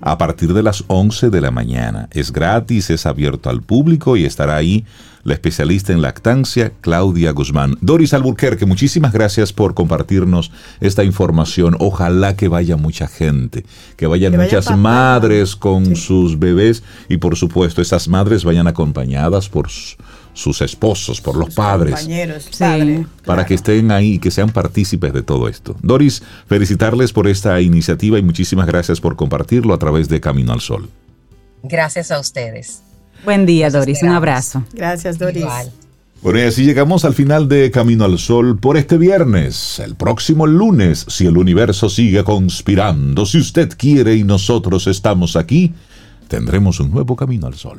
a partir de las 11 de la mañana. Es gratis, es abierto al público y estará ahí la especialista en lactancia, Claudia Guzmán. Doris Alburquerque, muchísimas gracias por compartirnos esta información. Ojalá que vaya mucha gente, que vayan muchas madres con sus bebés y por supuesto esas madres vayan acompañadas por sus esposos, por los padres. Compañeros, para que estén ahí y que sean partícipes de todo esto. Doris, felicitarles por esta iniciativa y muchísimas gracias por compartirlo a través de Camino al Sol. Gracias a ustedes. Buen día, Doris. Un abrazo. Gracias, Doris. Bueno, y así llegamos al final de Camino al Sol por este viernes. El próximo lunes, si el universo sigue conspirando, si usted quiere y nosotros estamos aquí, tendremos un nuevo Camino al Sol